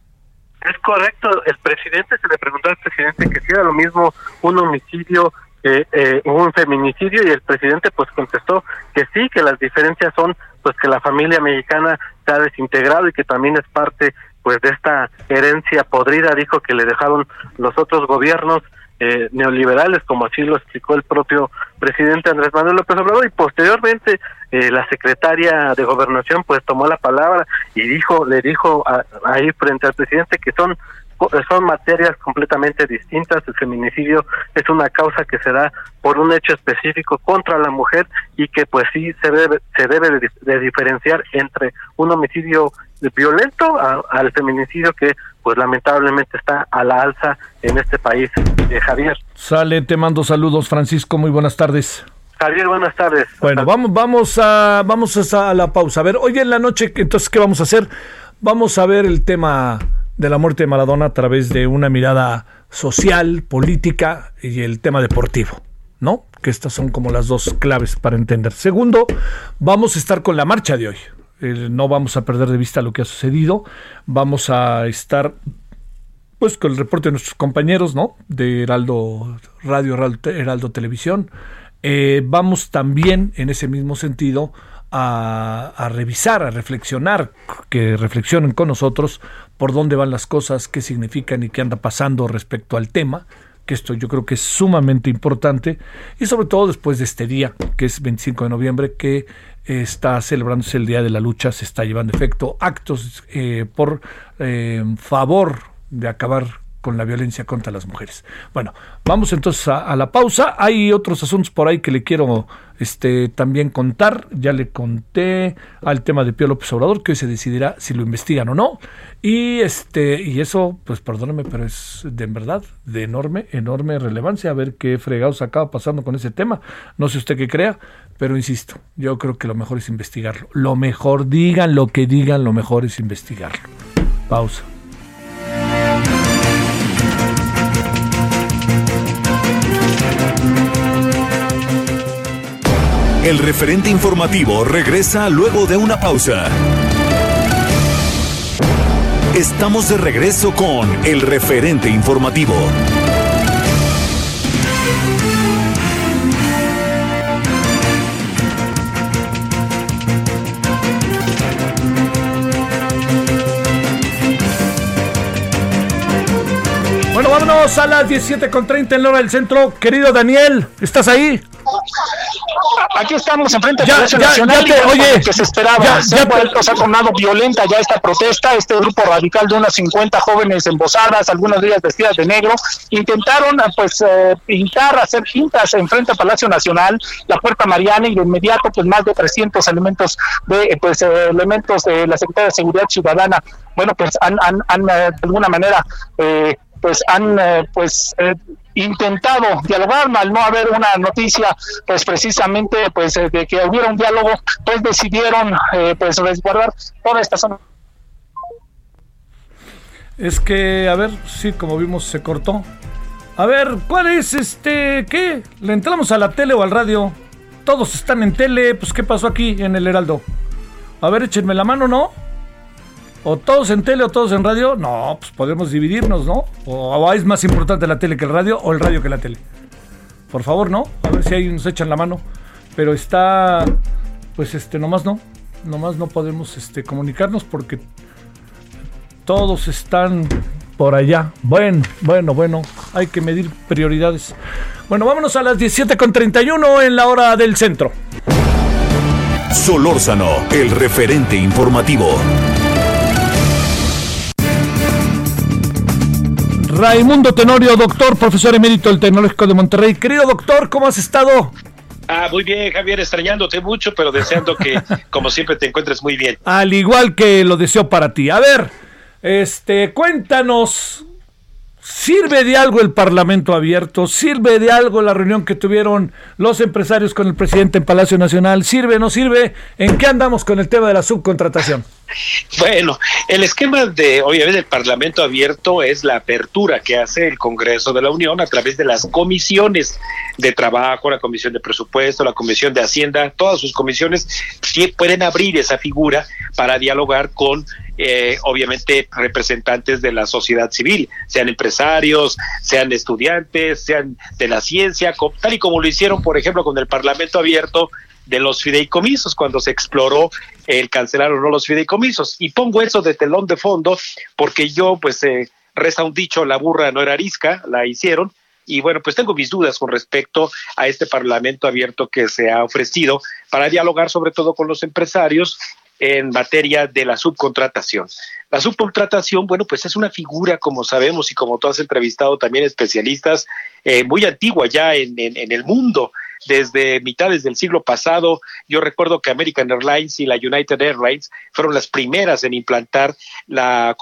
Es correcto. El presidente se le preguntó al presidente que si era lo mismo un homicidio eh, eh, un feminicidio y el presidente pues contestó que sí, que las diferencias son pues que la familia mexicana se ha desintegrado y que también es parte pues de esta herencia podrida, dijo que le dejaron los otros gobiernos eh, neoliberales, como así lo explicó el propio presidente Andrés Manuel López Obrador, y posteriormente eh, la secretaria de gobernación pues tomó la palabra y dijo, le dijo ahí frente al presidente que son son materias completamente distintas. El feminicidio es una causa que se da por un hecho específico contra la mujer y que pues sí se debe, se debe de, diferenciar entre un homicidio violento al feminicidio que pues lamentablemente está a la alza en este país. Eh, Javier. Sale, te mando saludos Francisco, muy buenas tardes. Javier, buenas tardes. Bueno, vamos, vamos a, vamos a la pausa. A ver, hoy en la noche, entonces, ¿qué vamos a hacer? Vamos a ver el tema de la muerte de Maradona a través de una mirada social, política y el tema deportivo, ¿no? Que estas son como las dos claves para entender. Segundo, vamos a estar con la marcha de hoy. Eh, no vamos a perder de vista lo que ha sucedido. Vamos a estar pues con el reporte de nuestros compañeros, ¿no? De Heraldo Radio, Heraldo, Televisión. Eh, vamos también en ese mismo sentido a, revisar, a reflexionar, que reflexionen con nosotros por dónde van las cosas, qué significan y qué anda pasando respecto al tema, que esto yo creo que es sumamente importante, y sobre todo después de este día, que es 25 de noviembre, que está celebrándose el Día de la Lucha, se está llevando efecto actos eh, por eh, favor de acabar con la violencia contra las mujeres. Bueno, vamos entonces a, la pausa. Hay otros asuntos por ahí que le quiero este, también contar. Ya le conté al tema de Pío López Obrador, que hoy se decidirá si lo investigan o no. Y este, y eso, pues perdóneme, pero es de verdad de enorme, enorme relevancia. A ver qué fregados acaba pasando con ese tema. No sé usted qué crea, pero insisto, yo creo que lo mejor es investigarlo. Lo mejor, digan lo que digan, lo mejor es investigarlo. Pausa. El referente informativo regresa luego de una pausa. Estamos de regreso con el referente informativo. Bueno, vámonos a las 17.30 en la hora del centro. Querido Daniel, ¿estás ahí? Aquí estamos enfrente de la Nacional oye, que se esperaba. Ya, se, ha tornado violenta ya esta protesta. Este grupo radical de unas 50 jóvenes embosadas, algunos de ellas vestidas de negro, intentaron pues eh, pintar, hacer pintas enfrente al Palacio Nacional, la Puerta Mariana y de inmediato pues más de 300 elementos de pues eh, elementos de la Secretaría de Seguridad Ciudadana, bueno pues han, han, han eh, de alguna manera pues han pues intentado dialogar, al no haber una noticia, pues precisamente pues de que hubiera un diálogo, pues decidieron eh, pues resguardar toda esta zona. Es que, a ver, sí, como vimos, se cortó. A ver, ¿cuál es este? ¿Qué? ¿Le entramos a la tele o al radio? Todos están en tele, pues ¿qué pasó aquí en el Heraldo? A ver, échenme la mano, ¿no? O todos en tele o todos en radio, no, pues podemos dividirnos, ¿no? O, es más importante la tele que el radio o el radio que la tele. Por favor, ¿no? A ver si ahí nos echan la mano. Pero está, pues este, nomás no, nomás no podemos este, comunicarnos porque todos están por allá. Bueno, bueno, bueno, hay que medir prioridades. Bueno, vámonos a las 17.31 en la hora del centro. Solórzano, el referente informativo. Raimundo Tenorio, doctor, profesor emérito del Tecnológico de Monterrey. Querido doctor, ¿cómo has estado? Ah, muy bien, Javier, extrañándote mucho, pero deseando que, como siempre, te encuentres muy bien. Al igual que lo deseo para ti. A ver, este, cuéntanos, ¿Sirve de algo el Parlamento abierto? ¿Sirve de algo la reunión que tuvieron los empresarios con el presidente en Palacio Nacional? ¿Sirve no sirve? ¿En qué andamos con el tema de la subcontratación? Bueno, el esquema de, obviamente, el Parlamento abierto es la apertura que hace el Congreso de la Unión a través de las comisiones de trabajo, la Comisión de Presupuesto, la Comisión de Hacienda, todas sus comisiones pueden abrir esa figura para dialogar con eh, obviamente representantes de la sociedad civil, sean empresarios, sean estudiantes, sean de la ciencia, tal y como lo hicieron, por ejemplo, con el Parlamento abierto de los fideicomisos, cuando se exploró el cancelar o no los fideicomisos. Y pongo eso de telón de fondo porque yo, pues, eh, resta un dicho, la burra no era arisca, la hicieron, Y bueno, pues tengo mis dudas con respecto a este Parlamento abierto que se ha ofrecido para dialogar sobre todo con los empresarios en materia de la subcontratación. La subcontratación, bueno, pues es una figura, como sabemos y como tú has entrevistado también especialistas, eh, muy antigua ya en, en el mundo desde mitades del siglo pasado. Yo recuerdo que American Airlines y la United Airlines fueron las primeras en implantar la,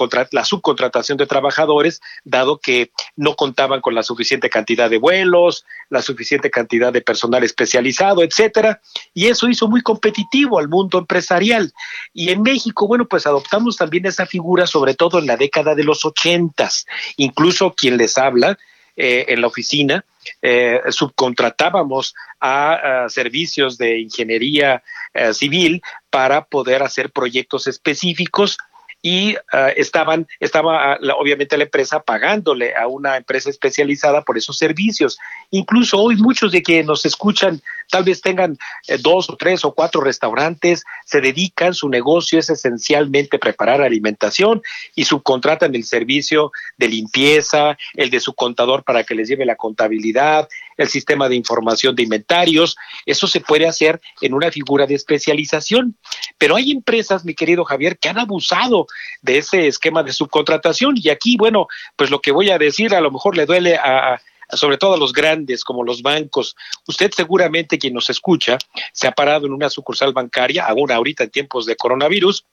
subcontratación de trabajadores, dado que no contaban con la suficiente cantidad de vuelos, la suficiente cantidad de personal especializado, etcétera, y eso hizo muy competitivo al mundo empresarial. Y en México, bueno, pues adoptamos también esa figura, sobre todo en la década de los ochentas. Incluso quien les habla eh, en la oficina, eh, subcontratábamos a, servicios de ingeniería eh, civil para poder hacer proyectos específicos y uh, estaban, estaba la, obviamente la empresa pagándole a una empresa especializada por esos servicios. Incluso hoy muchos de que nos escuchan tal vez tengan eh, dos o tres o cuatro restaurantes, se dedican, su negocio es esencialmente preparar alimentación y subcontratan el servicio de limpieza, el de su contador para que les lleve la contabilidad, el sistema de información de inventarios. Eso se puede hacer en una figura de especialización. Pero hay empresas, mi querido Javier, que han abusado de ese esquema de subcontratación. Y aquí, bueno, pues lo que voy a decir a lo mejor le duele a, sobre todo a los grandes como los bancos. Usted seguramente quien nos escucha se ha parado en una sucursal bancaria, aún ahorita en tiempos de coronavirus,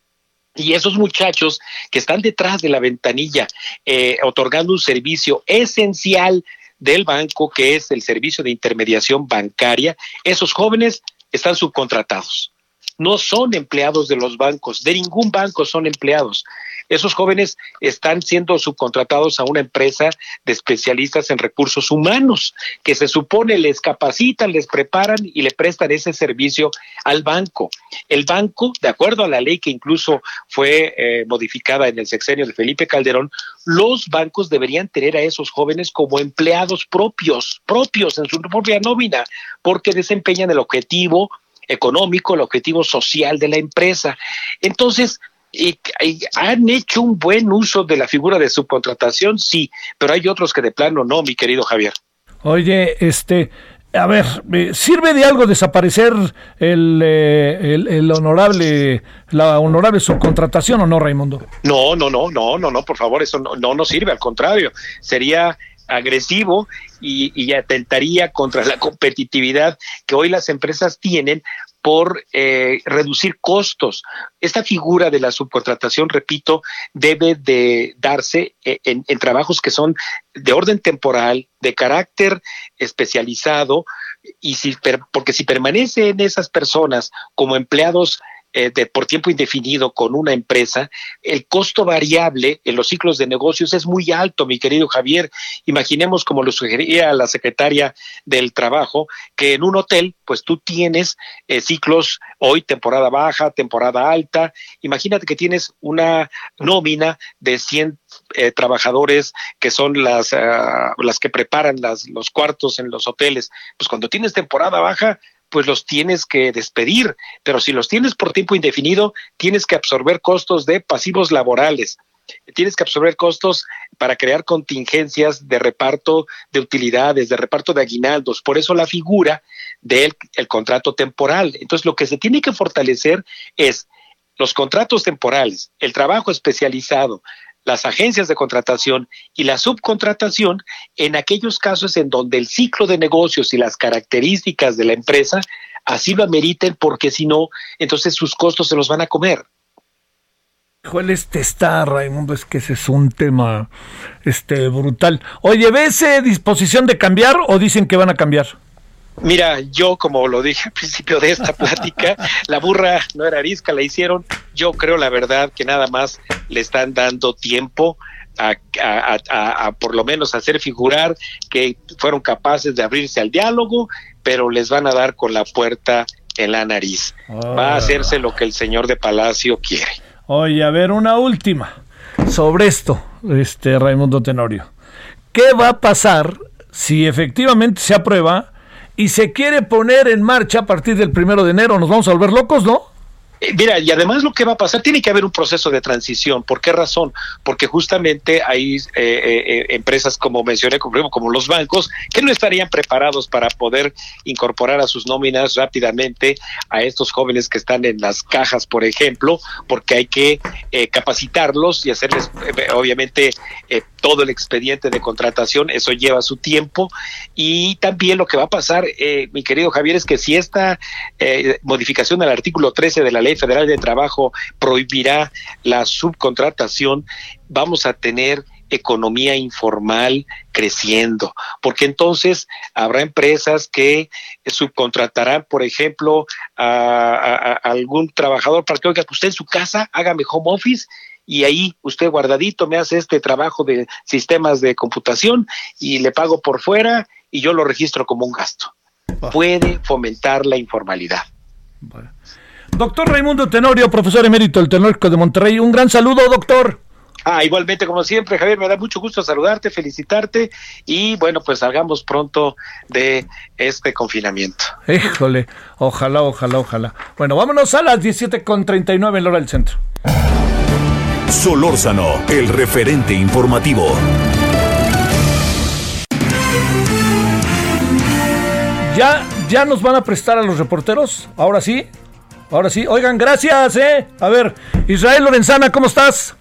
y esos muchachos que están detrás de la ventanilla eh, otorgando un servicio esencial del banco, que es el servicio de intermediación bancaria, esos jóvenes están subcontratados no son empleados de los bancos, de ningún banco son empleados. Esos jóvenes están siendo subcontratados a una empresa de especialistas en recursos humanos, que se supone les capacitan, les preparan y le prestan ese servicio al banco. El banco, de acuerdo a la ley que incluso fue eh, modificada en el sexenio de Felipe Calderón, los bancos deberían tener a esos jóvenes como empleados propios, propios en su propia nómina, porque desempeñan el objetivo económico, el objetivo social de la empresa. Entonces, ¿Han hecho un buen uso de la figura de subcontratación? Sí, pero hay otros que de plano no, mi querido Javier. Oye, este, a ver, ¿sirve de algo desaparecer el, eh, el, honorable, la honorable subcontratación o no, Raimundo? No, no, no, no, no, no, por favor, eso no, no, sirve, al contrario, sería agresivo y, y, atentaría contra la competitividad que hoy las empresas tienen por eh, reducir costos. Esta figura de la subcontratación, repito, debe de darse eh, en, en trabajos que son de orden temporal, de carácter especializado, y si, porque si permanecen esas personas como empleados eh, por tiempo indefinido con una empresa, el costo variable en los ciclos de negocios es muy alto, mi querido Javier. Imaginemos, como lo sugería la secretaria del Trabajo, que en un hotel, pues tú tienes eh, ciclos hoy temporada baja, temporada alta. Imagínate que tienes una nómina de 100 eh, trabajadores que son las, uh, las que preparan las, los cuartos en los hoteles. Pues cuando tienes temporada baja, pues los tienes que despedir, pero si los tienes por tiempo indefinido, tienes que absorber costos de pasivos laborales, tienes que absorber costos para crear contingencias de reparto de utilidades, de reparto de aguinaldos, por eso la figura del el contrato temporal. Entonces, lo que se tiene que fortalecer es los contratos temporales, el trabajo especializado, las agencias de contratación y la subcontratación en aquellos casos en donde el ciclo de negocios y las características de la empresa así lo ameriten porque si no, entonces sus costos se los van a comer. ¿Cuál este está, Raimundo? Es que ese es un tema este, brutal. Oye, ¿ves eh, disposición de cambiar o dicen que van a cambiar? Mira, yo como lo dije al principio de esta plática, la burra no era arisca, la hicieron. Yo creo la verdad que nada más le están dando tiempo a, por lo menos hacer figurar que fueron capaces de abrirse al diálogo, pero les van a dar con la puerta en la nariz. Va a hacerse lo que el señor de Palacio quiere. Oye, a ver, una última sobre esto, este Raimundo Tenorio. ¿Qué va a pasar si efectivamente se aprueba? Y se quiere poner en marcha a partir del primero de enero. Nos vamos a volver locos, ¿no? Eh, mira, y además lo que va a pasar, tiene que haber un proceso de transición. ¿Por qué razón? Porque justamente hay eh, eh, empresas, como mencioné, como, como los bancos, que no estarían preparados para poder incorporar a sus nóminas rápidamente a estos jóvenes que están en las cajas, por ejemplo, porque hay que capacitarlos y hacerles, obviamente, todo el expediente de contratación. Eso lleva su tiempo. Y también lo que va a pasar, mi querido Javier, es que si esta modificación del artículo 13 de la ley Federal de Trabajo prohibirá la subcontratación, vamos a tener economía informal creciendo, porque entonces habrá empresas que subcontratarán, por ejemplo, a, algún trabajador para que, oiga, usted en su casa hágame home office y ahí usted guardadito me hace este trabajo de sistemas de computación y le pago por fuera y yo lo registro como un gasto. Puede fomentar la informalidad. Doctor Raimundo Tenorio, profesor emérito del Tecnológico de Monterrey, un gran saludo, doctor. Ah, igualmente, como siempre, Javier, me da mucho gusto saludarte, felicitarte y bueno, pues salgamos pronto de este confinamiento. Híjole, ojalá, ojalá, ojalá. Bueno, vámonos a las 17.39 en la hora del centro. Solórzano, el referente informativo. ¿Ya, ¿Ya nos van a prestar a los reporteros? Ahora sí. Ahora sí, oigan, gracias, ¿eh? A ver, Israel Lorenzana, ¿cómo estás?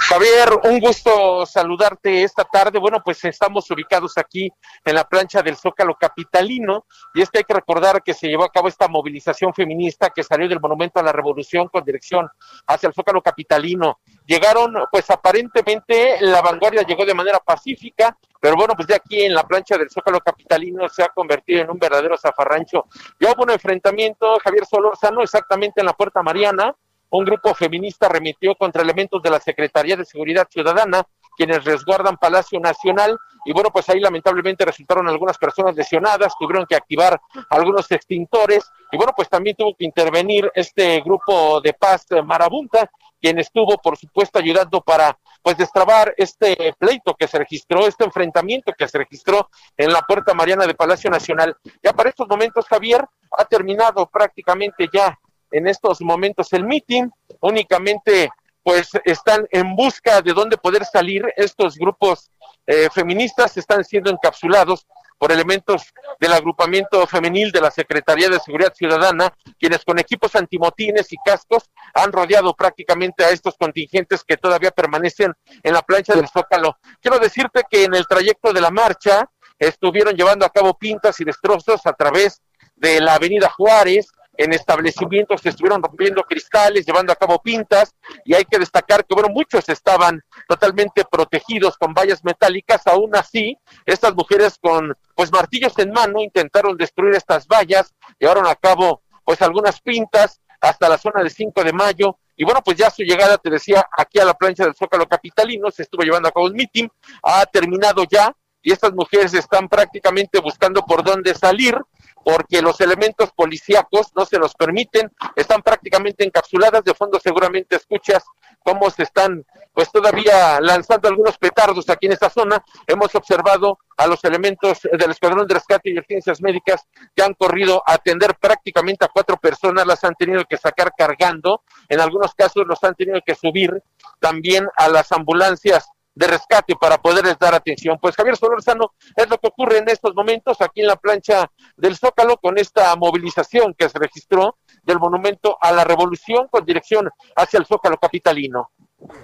Javier, un gusto saludarte esta tarde. Bueno, pues estamos ubicados aquí en la plancha del Zócalo Capitalino y es que hay que recordar que se llevó a cabo esta movilización feminista que salió del Monumento a la Revolución con dirección hacia el Zócalo Capitalino. Llegaron, pues aparentemente la vanguardia llegó de manera pacífica, pero bueno, pues ya aquí en la plancha del Zócalo Capitalino se ha convertido en un verdadero zafarrancho. Ya hubo un enfrentamiento, Javier Solórzano, exactamente en la Puerta Mariana. Un grupo feminista remitió contra elementos de la Secretaría de Seguridad Ciudadana, quienes resguardan Palacio Nacional. Y bueno, pues ahí lamentablemente resultaron algunas personas lesionadas, tuvieron que activar algunos extintores. Y bueno, pues también tuvo que intervenir este grupo de paz Marabunta, quien estuvo, por supuesto, ayudando para pues destrabar este pleito que se registró, este enfrentamiento que se registró en la Puerta Mariana de Palacio Nacional. Ya para estos momentos, Javier, ha terminado prácticamente ya en estos momentos el meeting, únicamente pues están en busca de dónde poder salir estos grupos eh, feministas, están siendo encapsulados por elementos del agrupamiento femenil de la Secretaría de Seguridad Ciudadana, quienes con equipos antimotines y cascos han rodeado prácticamente a estos contingentes que todavía permanecen en la plancha del Zócalo. Quiero decirte que en el trayecto de la marcha estuvieron llevando a cabo pintas y destrozos a través de la Avenida Juárez, en establecimientos que estuvieron rompiendo cristales, llevando a cabo pintas, y hay que destacar que, bueno, muchos estaban totalmente protegidos con vallas metálicas, aún así, estas mujeres con, pues, martillos en mano intentaron destruir estas vallas, llevaron a cabo, pues, algunas pintas hasta la zona del 5 de mayo, y bueno, pues ya su llegada, te decía, aquí a la plancha del Zócalo Capitalino, se estuvo llevando a cabo un meeting, ha terminado ya, y estas mujeres están prácticamente buscando por dónde salir, porque los elementos policíacos no se los permiten, están prácticamente encapsuladas, de fondo seguramente escuchas cómo se están pues todavía lanzando algunos petardos aquí en esta zona. Hemos observado a los elementos del Escuadrón de Rescate y Urgencias Médicas que han corrido a atender prácticamente a cuatro personas, las han tenido que sacar cargando, en algunos casos los han tenido que subir también a las ambulancias de rescate para poderles dar atención. Pues Javier Solorzano es lo que ocurre en estos momentos aquí en la plancha del Zócalo con esta movilización que se registró del monumento a la revolución con dirección hacia el Zócalo capitalino.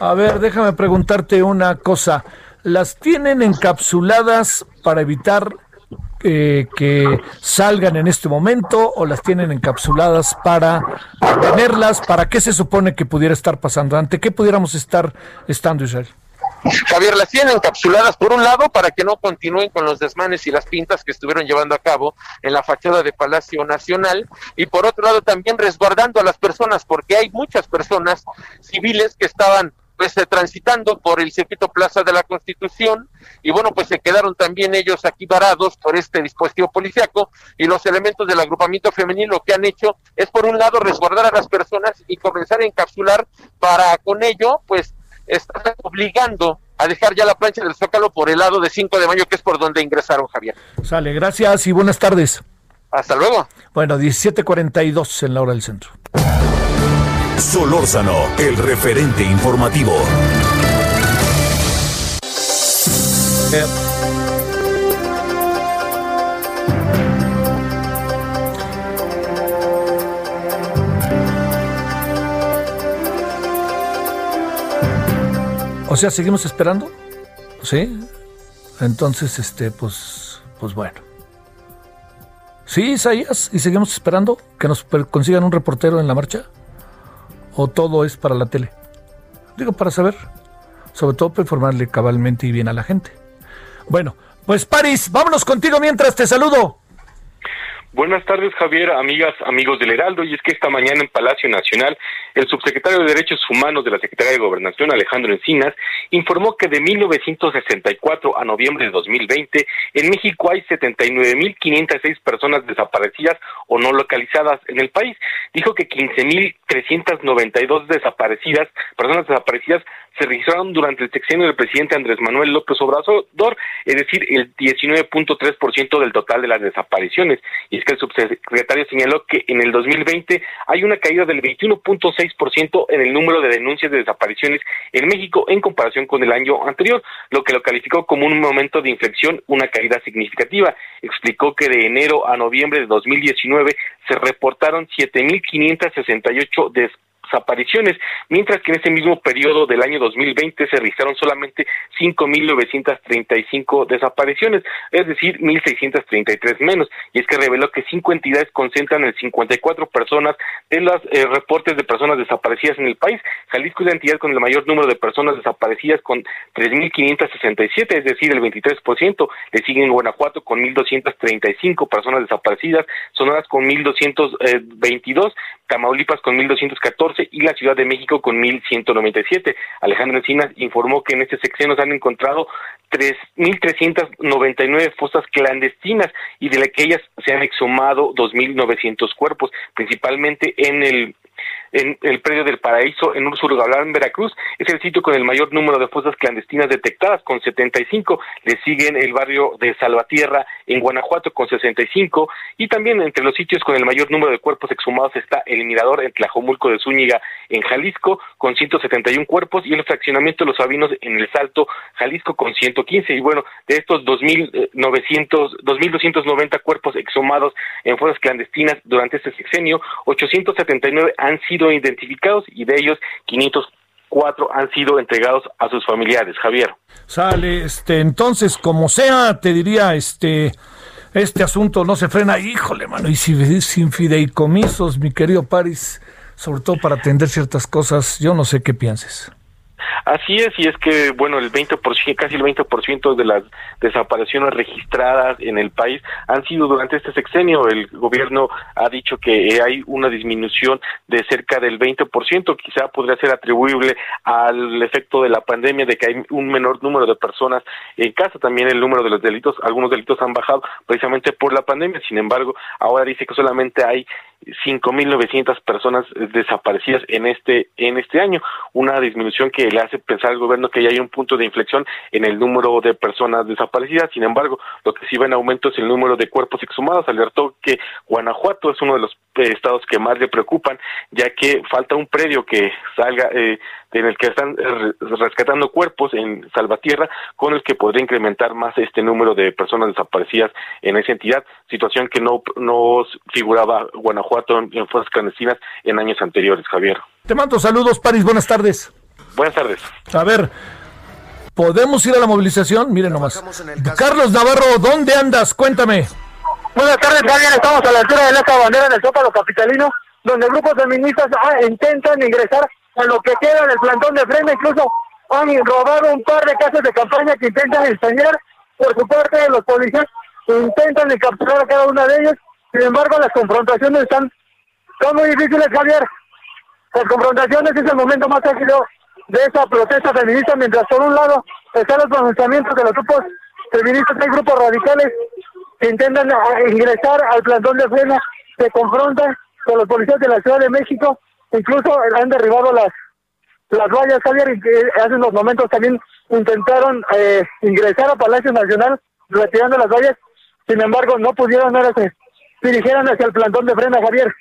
A ver, déjame preguntarte una cosa. ¿Las tienen encapsuladas para evitar eh, que salgan en este momento o las tienen encapsuladas para tenerlas? ¿Para qué se supone que pudiera estar pasando? ¿Ante qué pudiéramos estar estando, Israel? Javier, las tienen encapsuladas por un lado para que no continúen con los desmanes y las pintas que estuvieron llevando a cabo en la fachada de Palacio Nacional y por otro lado también resguardando a las personas porque hay muchas personas civiles que estaban pues eh, transitando por el circuito Plaza de la Constitución y bueno pues se quedaron también ellos aquí varados por este dispositivo policiaco y los elementos del agrupamiento femenino lo que han hecho es por un lado resguardar a las personas y comenzar a encapsular para con ello pues está obligando a dejar ya la plancha del Zócalo por el lado de 5 de mayo, que es por donde ingresaron, Javier. Sale, gracias y buenas tardes. Hasta luego. Bueno, 17:42 en la hora del centro. Solórzano, el referente informativo. O sea, seguimos esperando. ¿Sí? Entonces, este, pues, pues bueno. Sí, Isaías, y seguimos esperando que nos consigan un reportero en la marcha. ¿O todo es para la tele? Digo, para saber. Sobre todo para informarle cabalmente y bien a la gente. Bueno, pues París, vámonos contigo mientras te saludo. Buenas tardes, Javier, amigas, amigos del Heraldo. Y es que esta mañana en Palacio Nacional, el subsecretario de Derechos Humanos de la Secretaría de Gobernación, Alejandro Encinas, informó que de 1964 a noviembre de 2020, en México hay 79.506 personas desaparecidas o no localizadas en el país. Dijo que 15.392 desaparecidas, personas desaparecidas, se registraron durante el sexenio del presidente Andrés Manuel López Obrador, es decir, el 19.3% del total de las desapariciones. Y es que el subsecretario señaló que en el 2020 hay una caída del 21.6% en el número de denuncias de desapariciones en México en comparación con el año anterior, lo que lo calificó como un momento de inflexión, una caída significativa. Explicó que de enero a noviembre de 2019 se reportaron 7.568 desapariciones desapariciones, mientras que en ese mismo periodo del año 2020 se registraron solamente 5.935 desapariciones, es decir, 1.633 menos, y es que reveló que cinco entidades concentran el 54 personas de los eh, reportes de personas desaparecidas en el país. Jalisco es la entidad con el mayor número de personas desaparecidas con 3.567, es decir, el 23%, le siguen Guanajuato con 1.235 personas desaparecidas, Sonoras con 1.222, Tamaulipas con 1.214 y la Ciudad de México con 1.197. Alejandro Encinas informó que en este sexenio se han encontrado 3.399 fosas clandestinas y de las que ellas se han exhumado 2.900 cuerpos, principalmente en el en el predio del Paraíso en Ursurgalán, Veracruz. Es el sitio con el mayor número de fosas clandestinas detectadas, con 75. Le siguen el barrio de Salvatierra en Guanajuato, con 65. Y también entre los sitios con el mayor número de cuerpos exhumados está el Mirador en Tlajomulco de Zúñiga, en Jalisco, con 171 cuerpos. Y el fraccionamiento de los Sabinos en El Salto, Jalisco, con 115. Y bueno, de estos 2.900, 2.290 cuerpos exhumados en fosas clandestinas durante este sexenio, 879 han sido identificados y de ellos 504 han sido entregados a sus familiares. Javier. Sale, este, entonces, como sea, te diría, este, este asunto no se frena. Híjole, mano, y si sin fideicomisos, mi querido Paris, sobre todo para atender ciertas cosas, yo no sé qué pienses. Así es, y es que, bueno, el 20%, casi el 20% de las desapariciones registradas en el país han sido durante este sexenio. El gobierno ha dicho que hay una disminución de cerca del 20%, quizá podría ser atribuible al efecto de la pandemia, de que hay un menor número de personas en casa. También el número de los delitos, algunos delitos han bajado precisamente por la pandemia. Sin embargo, ahora dice que solamente hay 5.900 personas desaparecidas en este en este año, una disminución que le hace pensar al gobierno que ya hay un punto de inflexión en el número de personas desaparecidas. Sin embargo, lo que sí va en aumento es el número de cuerpos exhumados. Alertó que Guanajuato es uno de los eh, estados que más le preocupan, ya que falta un predio que salga eh, en el que están eh, rescatando cuerpos en Salvatierra, con el que podría incrementar más este número de personas desaparecidas en esa entidad, situación que no, no figuraba Guanajuato en, en fuerzas clandestinas en años anteriores, Javier. Te mando saludos, París, buenas tardes. Buenas tardes. A ver, ¿podemos ir a la movilización? Miren nomás. Carlos Navarro, ¿dónde andas? Cuéntame. Buenas tardes, Javier. Estamos a la altura de la bandera del Zócalo Capitalino, donde grupos feministas ah, intentan ingresar a lo que queda del plantón de frena. Incluso han robado un par de casas de campaña que intentan enseñar por su parte los policías intentan capturar a cada una de ellas. Sin embargo, las confrontaciones están, son muy difíciles, Javier. Las confrontaciones es el momento más ágido de esa protesta feminista, mientras por un lado están los pronunciamientos de los grupos feministas, hay grupos radicales que intentan eh, ingresar al plantón de frena, se confrontan con los policías de la Ciudad de México, incluso han derribado las las vallas, Javier, y que hace unos momentos también intentaron eh, ingresar a Palacio Nacional retirando las vallas, sin embargo no pudieron, ahora se dirigieron hacia el plantón de frena, Javier.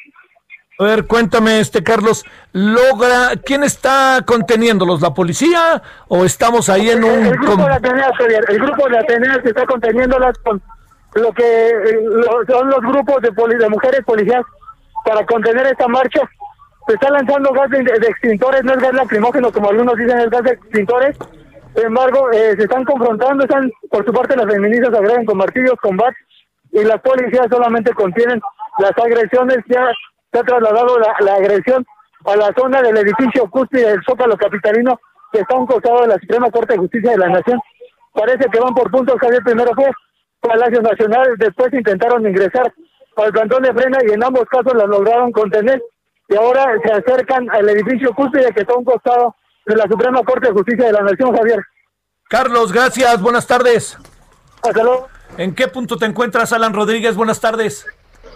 A ver, cuéntame, este Carlos, logra, ¿quién está conteniéndolos? ¿La policía o estamos ahí en un... El, grupo de Ateneas, el grupo de Ateneas que está conteniéndolas con lo que eh, son los grupos de, de mujeres policías para contener esta marcha. Se está lanzando gas de, extintores, no es gas lacrimógeno como algunos dicen, es gas de extintores. Sin embargo, eh, se están confrontando, están, por su parte las feministas agreden con martillos, con bats, y las policías solamente contienen las agresiones ya se ha trasladado la, agresión a la zona del edificio cúspide del Zócalo Capitalino, que está a un costado de la Suprema Corte de Justicia de la Nación. Parece que van por puntos, Javier. Primero fue Palacio Nacional, después intentaron ingresar al plantón de frena y en ambos casos la lograron contener. Y ahora se acercan al edificio cúspide que está a un costado de la Suprema Corte de Justicia de la Nación, Javier. Carlos, gracias. Buenas tardes. Hasta luego. ¿En qué punto te encuentras, Alan Rodríguez? Buenas tardes.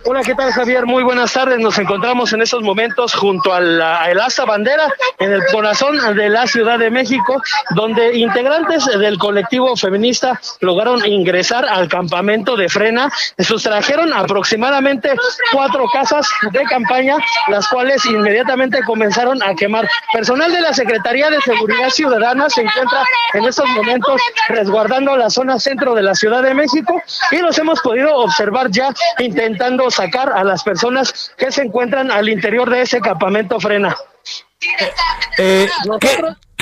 Hola, ¿qué tal Javier? Muy buenas tardes. Nos encontramos en estos momentos junto a la, el Asa Bandera, en el corazón de la Ciudad de México, donde integrantes del colectivo feminista lograron ingresar al campamento de frena. Sustrajeron aproximadamente cuatro casas de campaña, las cuales inmediatamente comenzaron a quemar. Personal de la Secretaría de Seguridad Ciudadana se encuentra en estos momentos resguardando la zona centro de la Ciudad de México y los hemos podido observar ya intentando sacar a las personas que se encuentran al interior de ese campamento frena. Eh, ¿qué,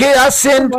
hacen?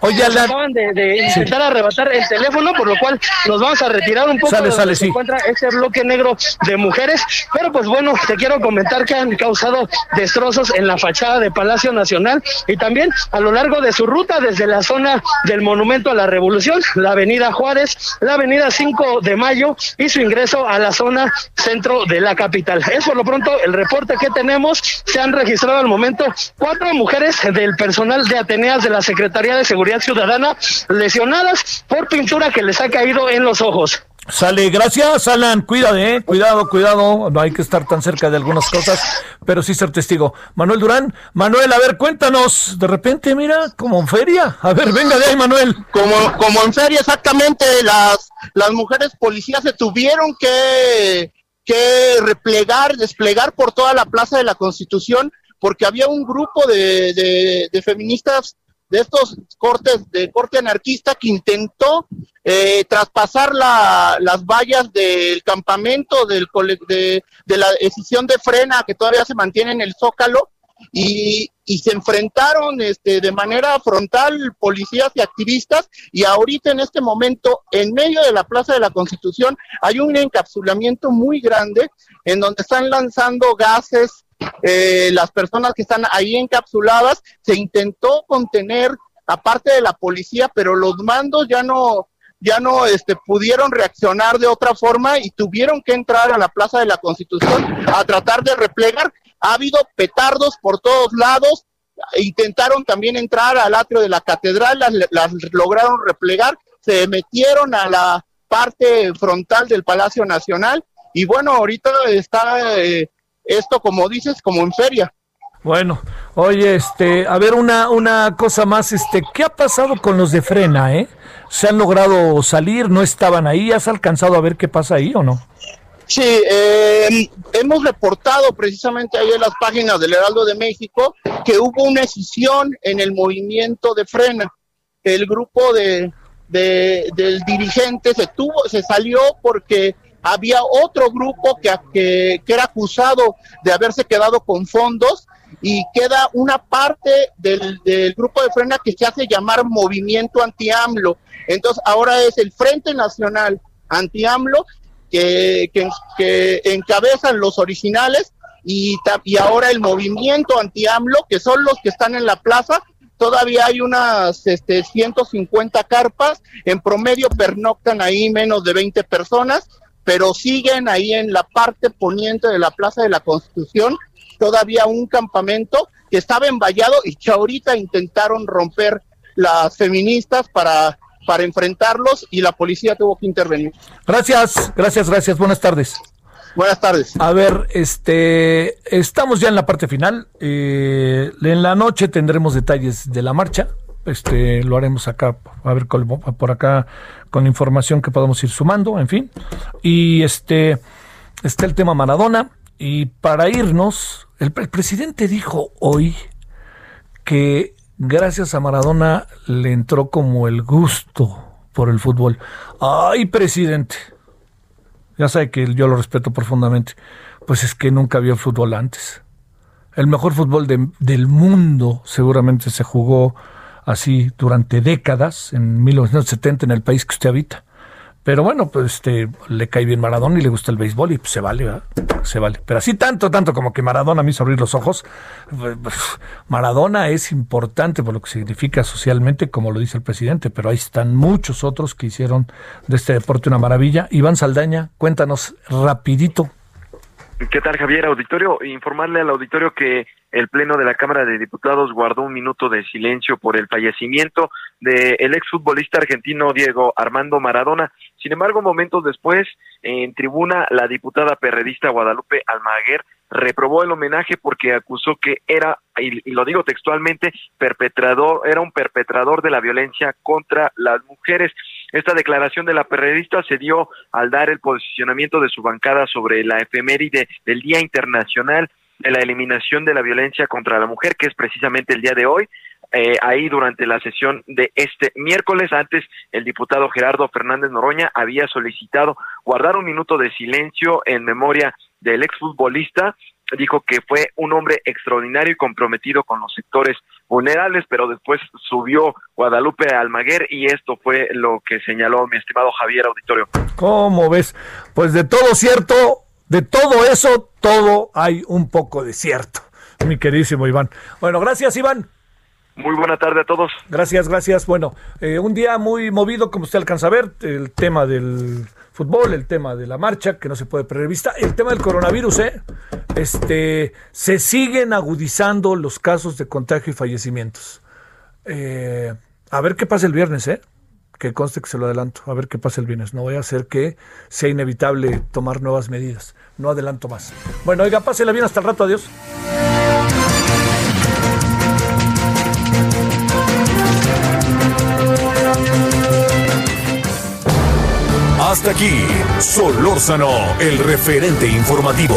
Oye, acaban de, intentar arrebatar el teléfono, por lo cual nos vamos a retirar un poco sale, sale, se encuentra ese bloque negro de mujeres. Pero pues bueno, te quiero comentar que han causado destrozos en la fachada de Palacio Nacional y también a lo largo de su ruta desde la zona del Monumento a la Revolución, la Avenida Juárez, la Avenida 5 de Mayo y su ingreso a la zona centro de la capital. Es por lo pronto el reporte que tenemos. Se han registrado al momento cuatro mujeres del personal de Ateneas de la Secretaría de Seguridad Ciudadana lesionadas por pintura que les ha caído en los ojos. Sale, gracias Alan, cuídate, eh. cuidado, cuidado, no hay que estar tan cerca de algunas cosas, pero sí ser testigo. Manuel Durán, Manuel, a ver, cuéntanos, de repente, mira, como en feria, a ver, venga de ahí, Manuel. Como, como en feria, exactamente, las, las mujeres policías se tuvieron que, que replegar, desplegar por toda la Plaza de la Constitución porque había un grupo de, de, feministas de estos cortes de corte anarquista que intentó eh, traspasar la, las vallas del campamento del, de, de la decisión de frena que todavía se mantiene en el zócalo y, y, se enfrentaron este, de manera frontal policías y activistas y ahorita en este momento en medio de la Plaza de la Constitución hay un encapsulamiento muy grande en donde están lanzando gases eh, las personas que están ahí encapsuladas, se intentó contener aparte de la policía, pero los mandos ya no ya no este, pudieron reaccionar de otra forma y tuvieron que entrar a la Plaza de la Constitución a tratar de replegar. Ha habido petardos por todos lados, intentaron también entrar al atrio de la catedral, las, lograron replegar, se metieron a la parte frontal del Palacio Nacional y bueno, ahorita está eh, esto, como dices, como en feria. Bueno, oye, este, a ver una, una cosa más, este, ¿qué ha pasado con los de frena, eh? ¿Se han logrado salir? ¿No estaban ahí? ¿Has alcanzado a ver qué pasa ahí o no? Sí, eh, hemos reportado precisamente ahí en las páginas del Heraldo de México que hubo una decisión en el movimiento de frena. El grupo de, de, del dirigente se tuvo, se salió porque había otro grupo que, que, era acusado de haberse quedado con fondos y queda una parte del, grupo de frena que se hace llamar Movimiento Anti-AMLO. Entonces ahora es el Frente Nacional Anti-AMLO que, que, encabezan los originales y, y ahora el Movimiento Anti-AMLO, que son los que están en la plaza, todavía hay unas este, 150 carpas, en promedio pernoctan ahí menos de 20 personas pero siguen ahí en la parte poniente de la Plaza de la Constitución todavía un campamento que estaba envallado y que ahorita intentaron romper las feministas para para enfrentarlos y la policía tuvo que intervenir. Gracias, gracias, gracias. Buenas tardes. Buenas tardes. A ver, este, estamos ya en la parte final. Eh, en la noche tendremos detalles de la marcha este lo haremos acá, a ver por acá con información que podamos ir sumando, en fin. Y este está el tema Maradona Y para irnos, el, el presidente dijo hoy que gracias a Maradona le entró como el gusto por el fútbol. Ay, presidente. Ya sabe que yo lo respeto profundamente. Pues es que nunca había fútbol antes. El mejor fútbol del mundo seguramente se jugó así durante décadas, en 1970, en el país que usted habita. Pero bueno, pues este, le cae bien Maradona y le gusta el béisbol y pues, se vale, ¿verdad? Se vale. Pero así tanto, tanto como que Maradona me hizo abrir los ojos. Maradona es importante por lo que significa socialmente, como lo dice el presidente, pero ahí están muchos otros que hicieron de este deporte una maravilla. Iván Saldaña, cuéntanos rapidito. ¿Qué tal, Javier? Auditorio, informarle al auditorio que el Pleno de la Cámara de Diputados guardó un minuto de silencio por el fallecimiento del ex exfutbolista argentino Diego Armando Maradona. Sin embargo, momentos después, en tribuna, la diputada perredista Guadalupe Almaguer reprobó el homenaje porque acusó que era, y, lo digo textualmente, perpetrador, era un perpetrador de la violencia contra las mujeres. Esta declaración de la periodista se dio al dar el posicionamiento de su bancada sobre la efeméride del Día Internacional de la Eliminación de la Violencia contra la Mujer, que es precisamente el día de hoy. Eh, ahí durante la sesión de este miércoles. Antes, el diputado Gerardo Fernández Noroña había solicitado guardar un minuto de silencio en memoria del exfutbolista. Dijo que fue un hombre extraordinario y comprometido con los sectores vulnerables, pero después subió Guadalupe Almaguer y esto fue lo que señaló mi estimado Javier Auditorio. ¿Cómo ves? Pues de todo cierto, de todo eso, todo hay un poco de cierto, mi queridísimo Iván. Bueno, gracias Iván. Muy buena tarde a todos. Gracias, gracias. Bueno, eh, un día muy movido, como usted alcanza a ver, el tema del fútbol, el tema de la marcha, que no se puede perder vista, el tema del coronavirus, ¿eh? Este, se siguen agudizando los casos de contagio y fallecimientos. Eh, a ver qué pasa el viernes, ¿eh? Que conste que se lo adelanto, a ver qué pasa el viernes. No voy a hacer que sea inevitable tomar nuevas medidas. No adelanto más. Bueno, oiga, pásela bien hasta el rato, adiós. Hasta aquí, Solórzano, el referente informativo.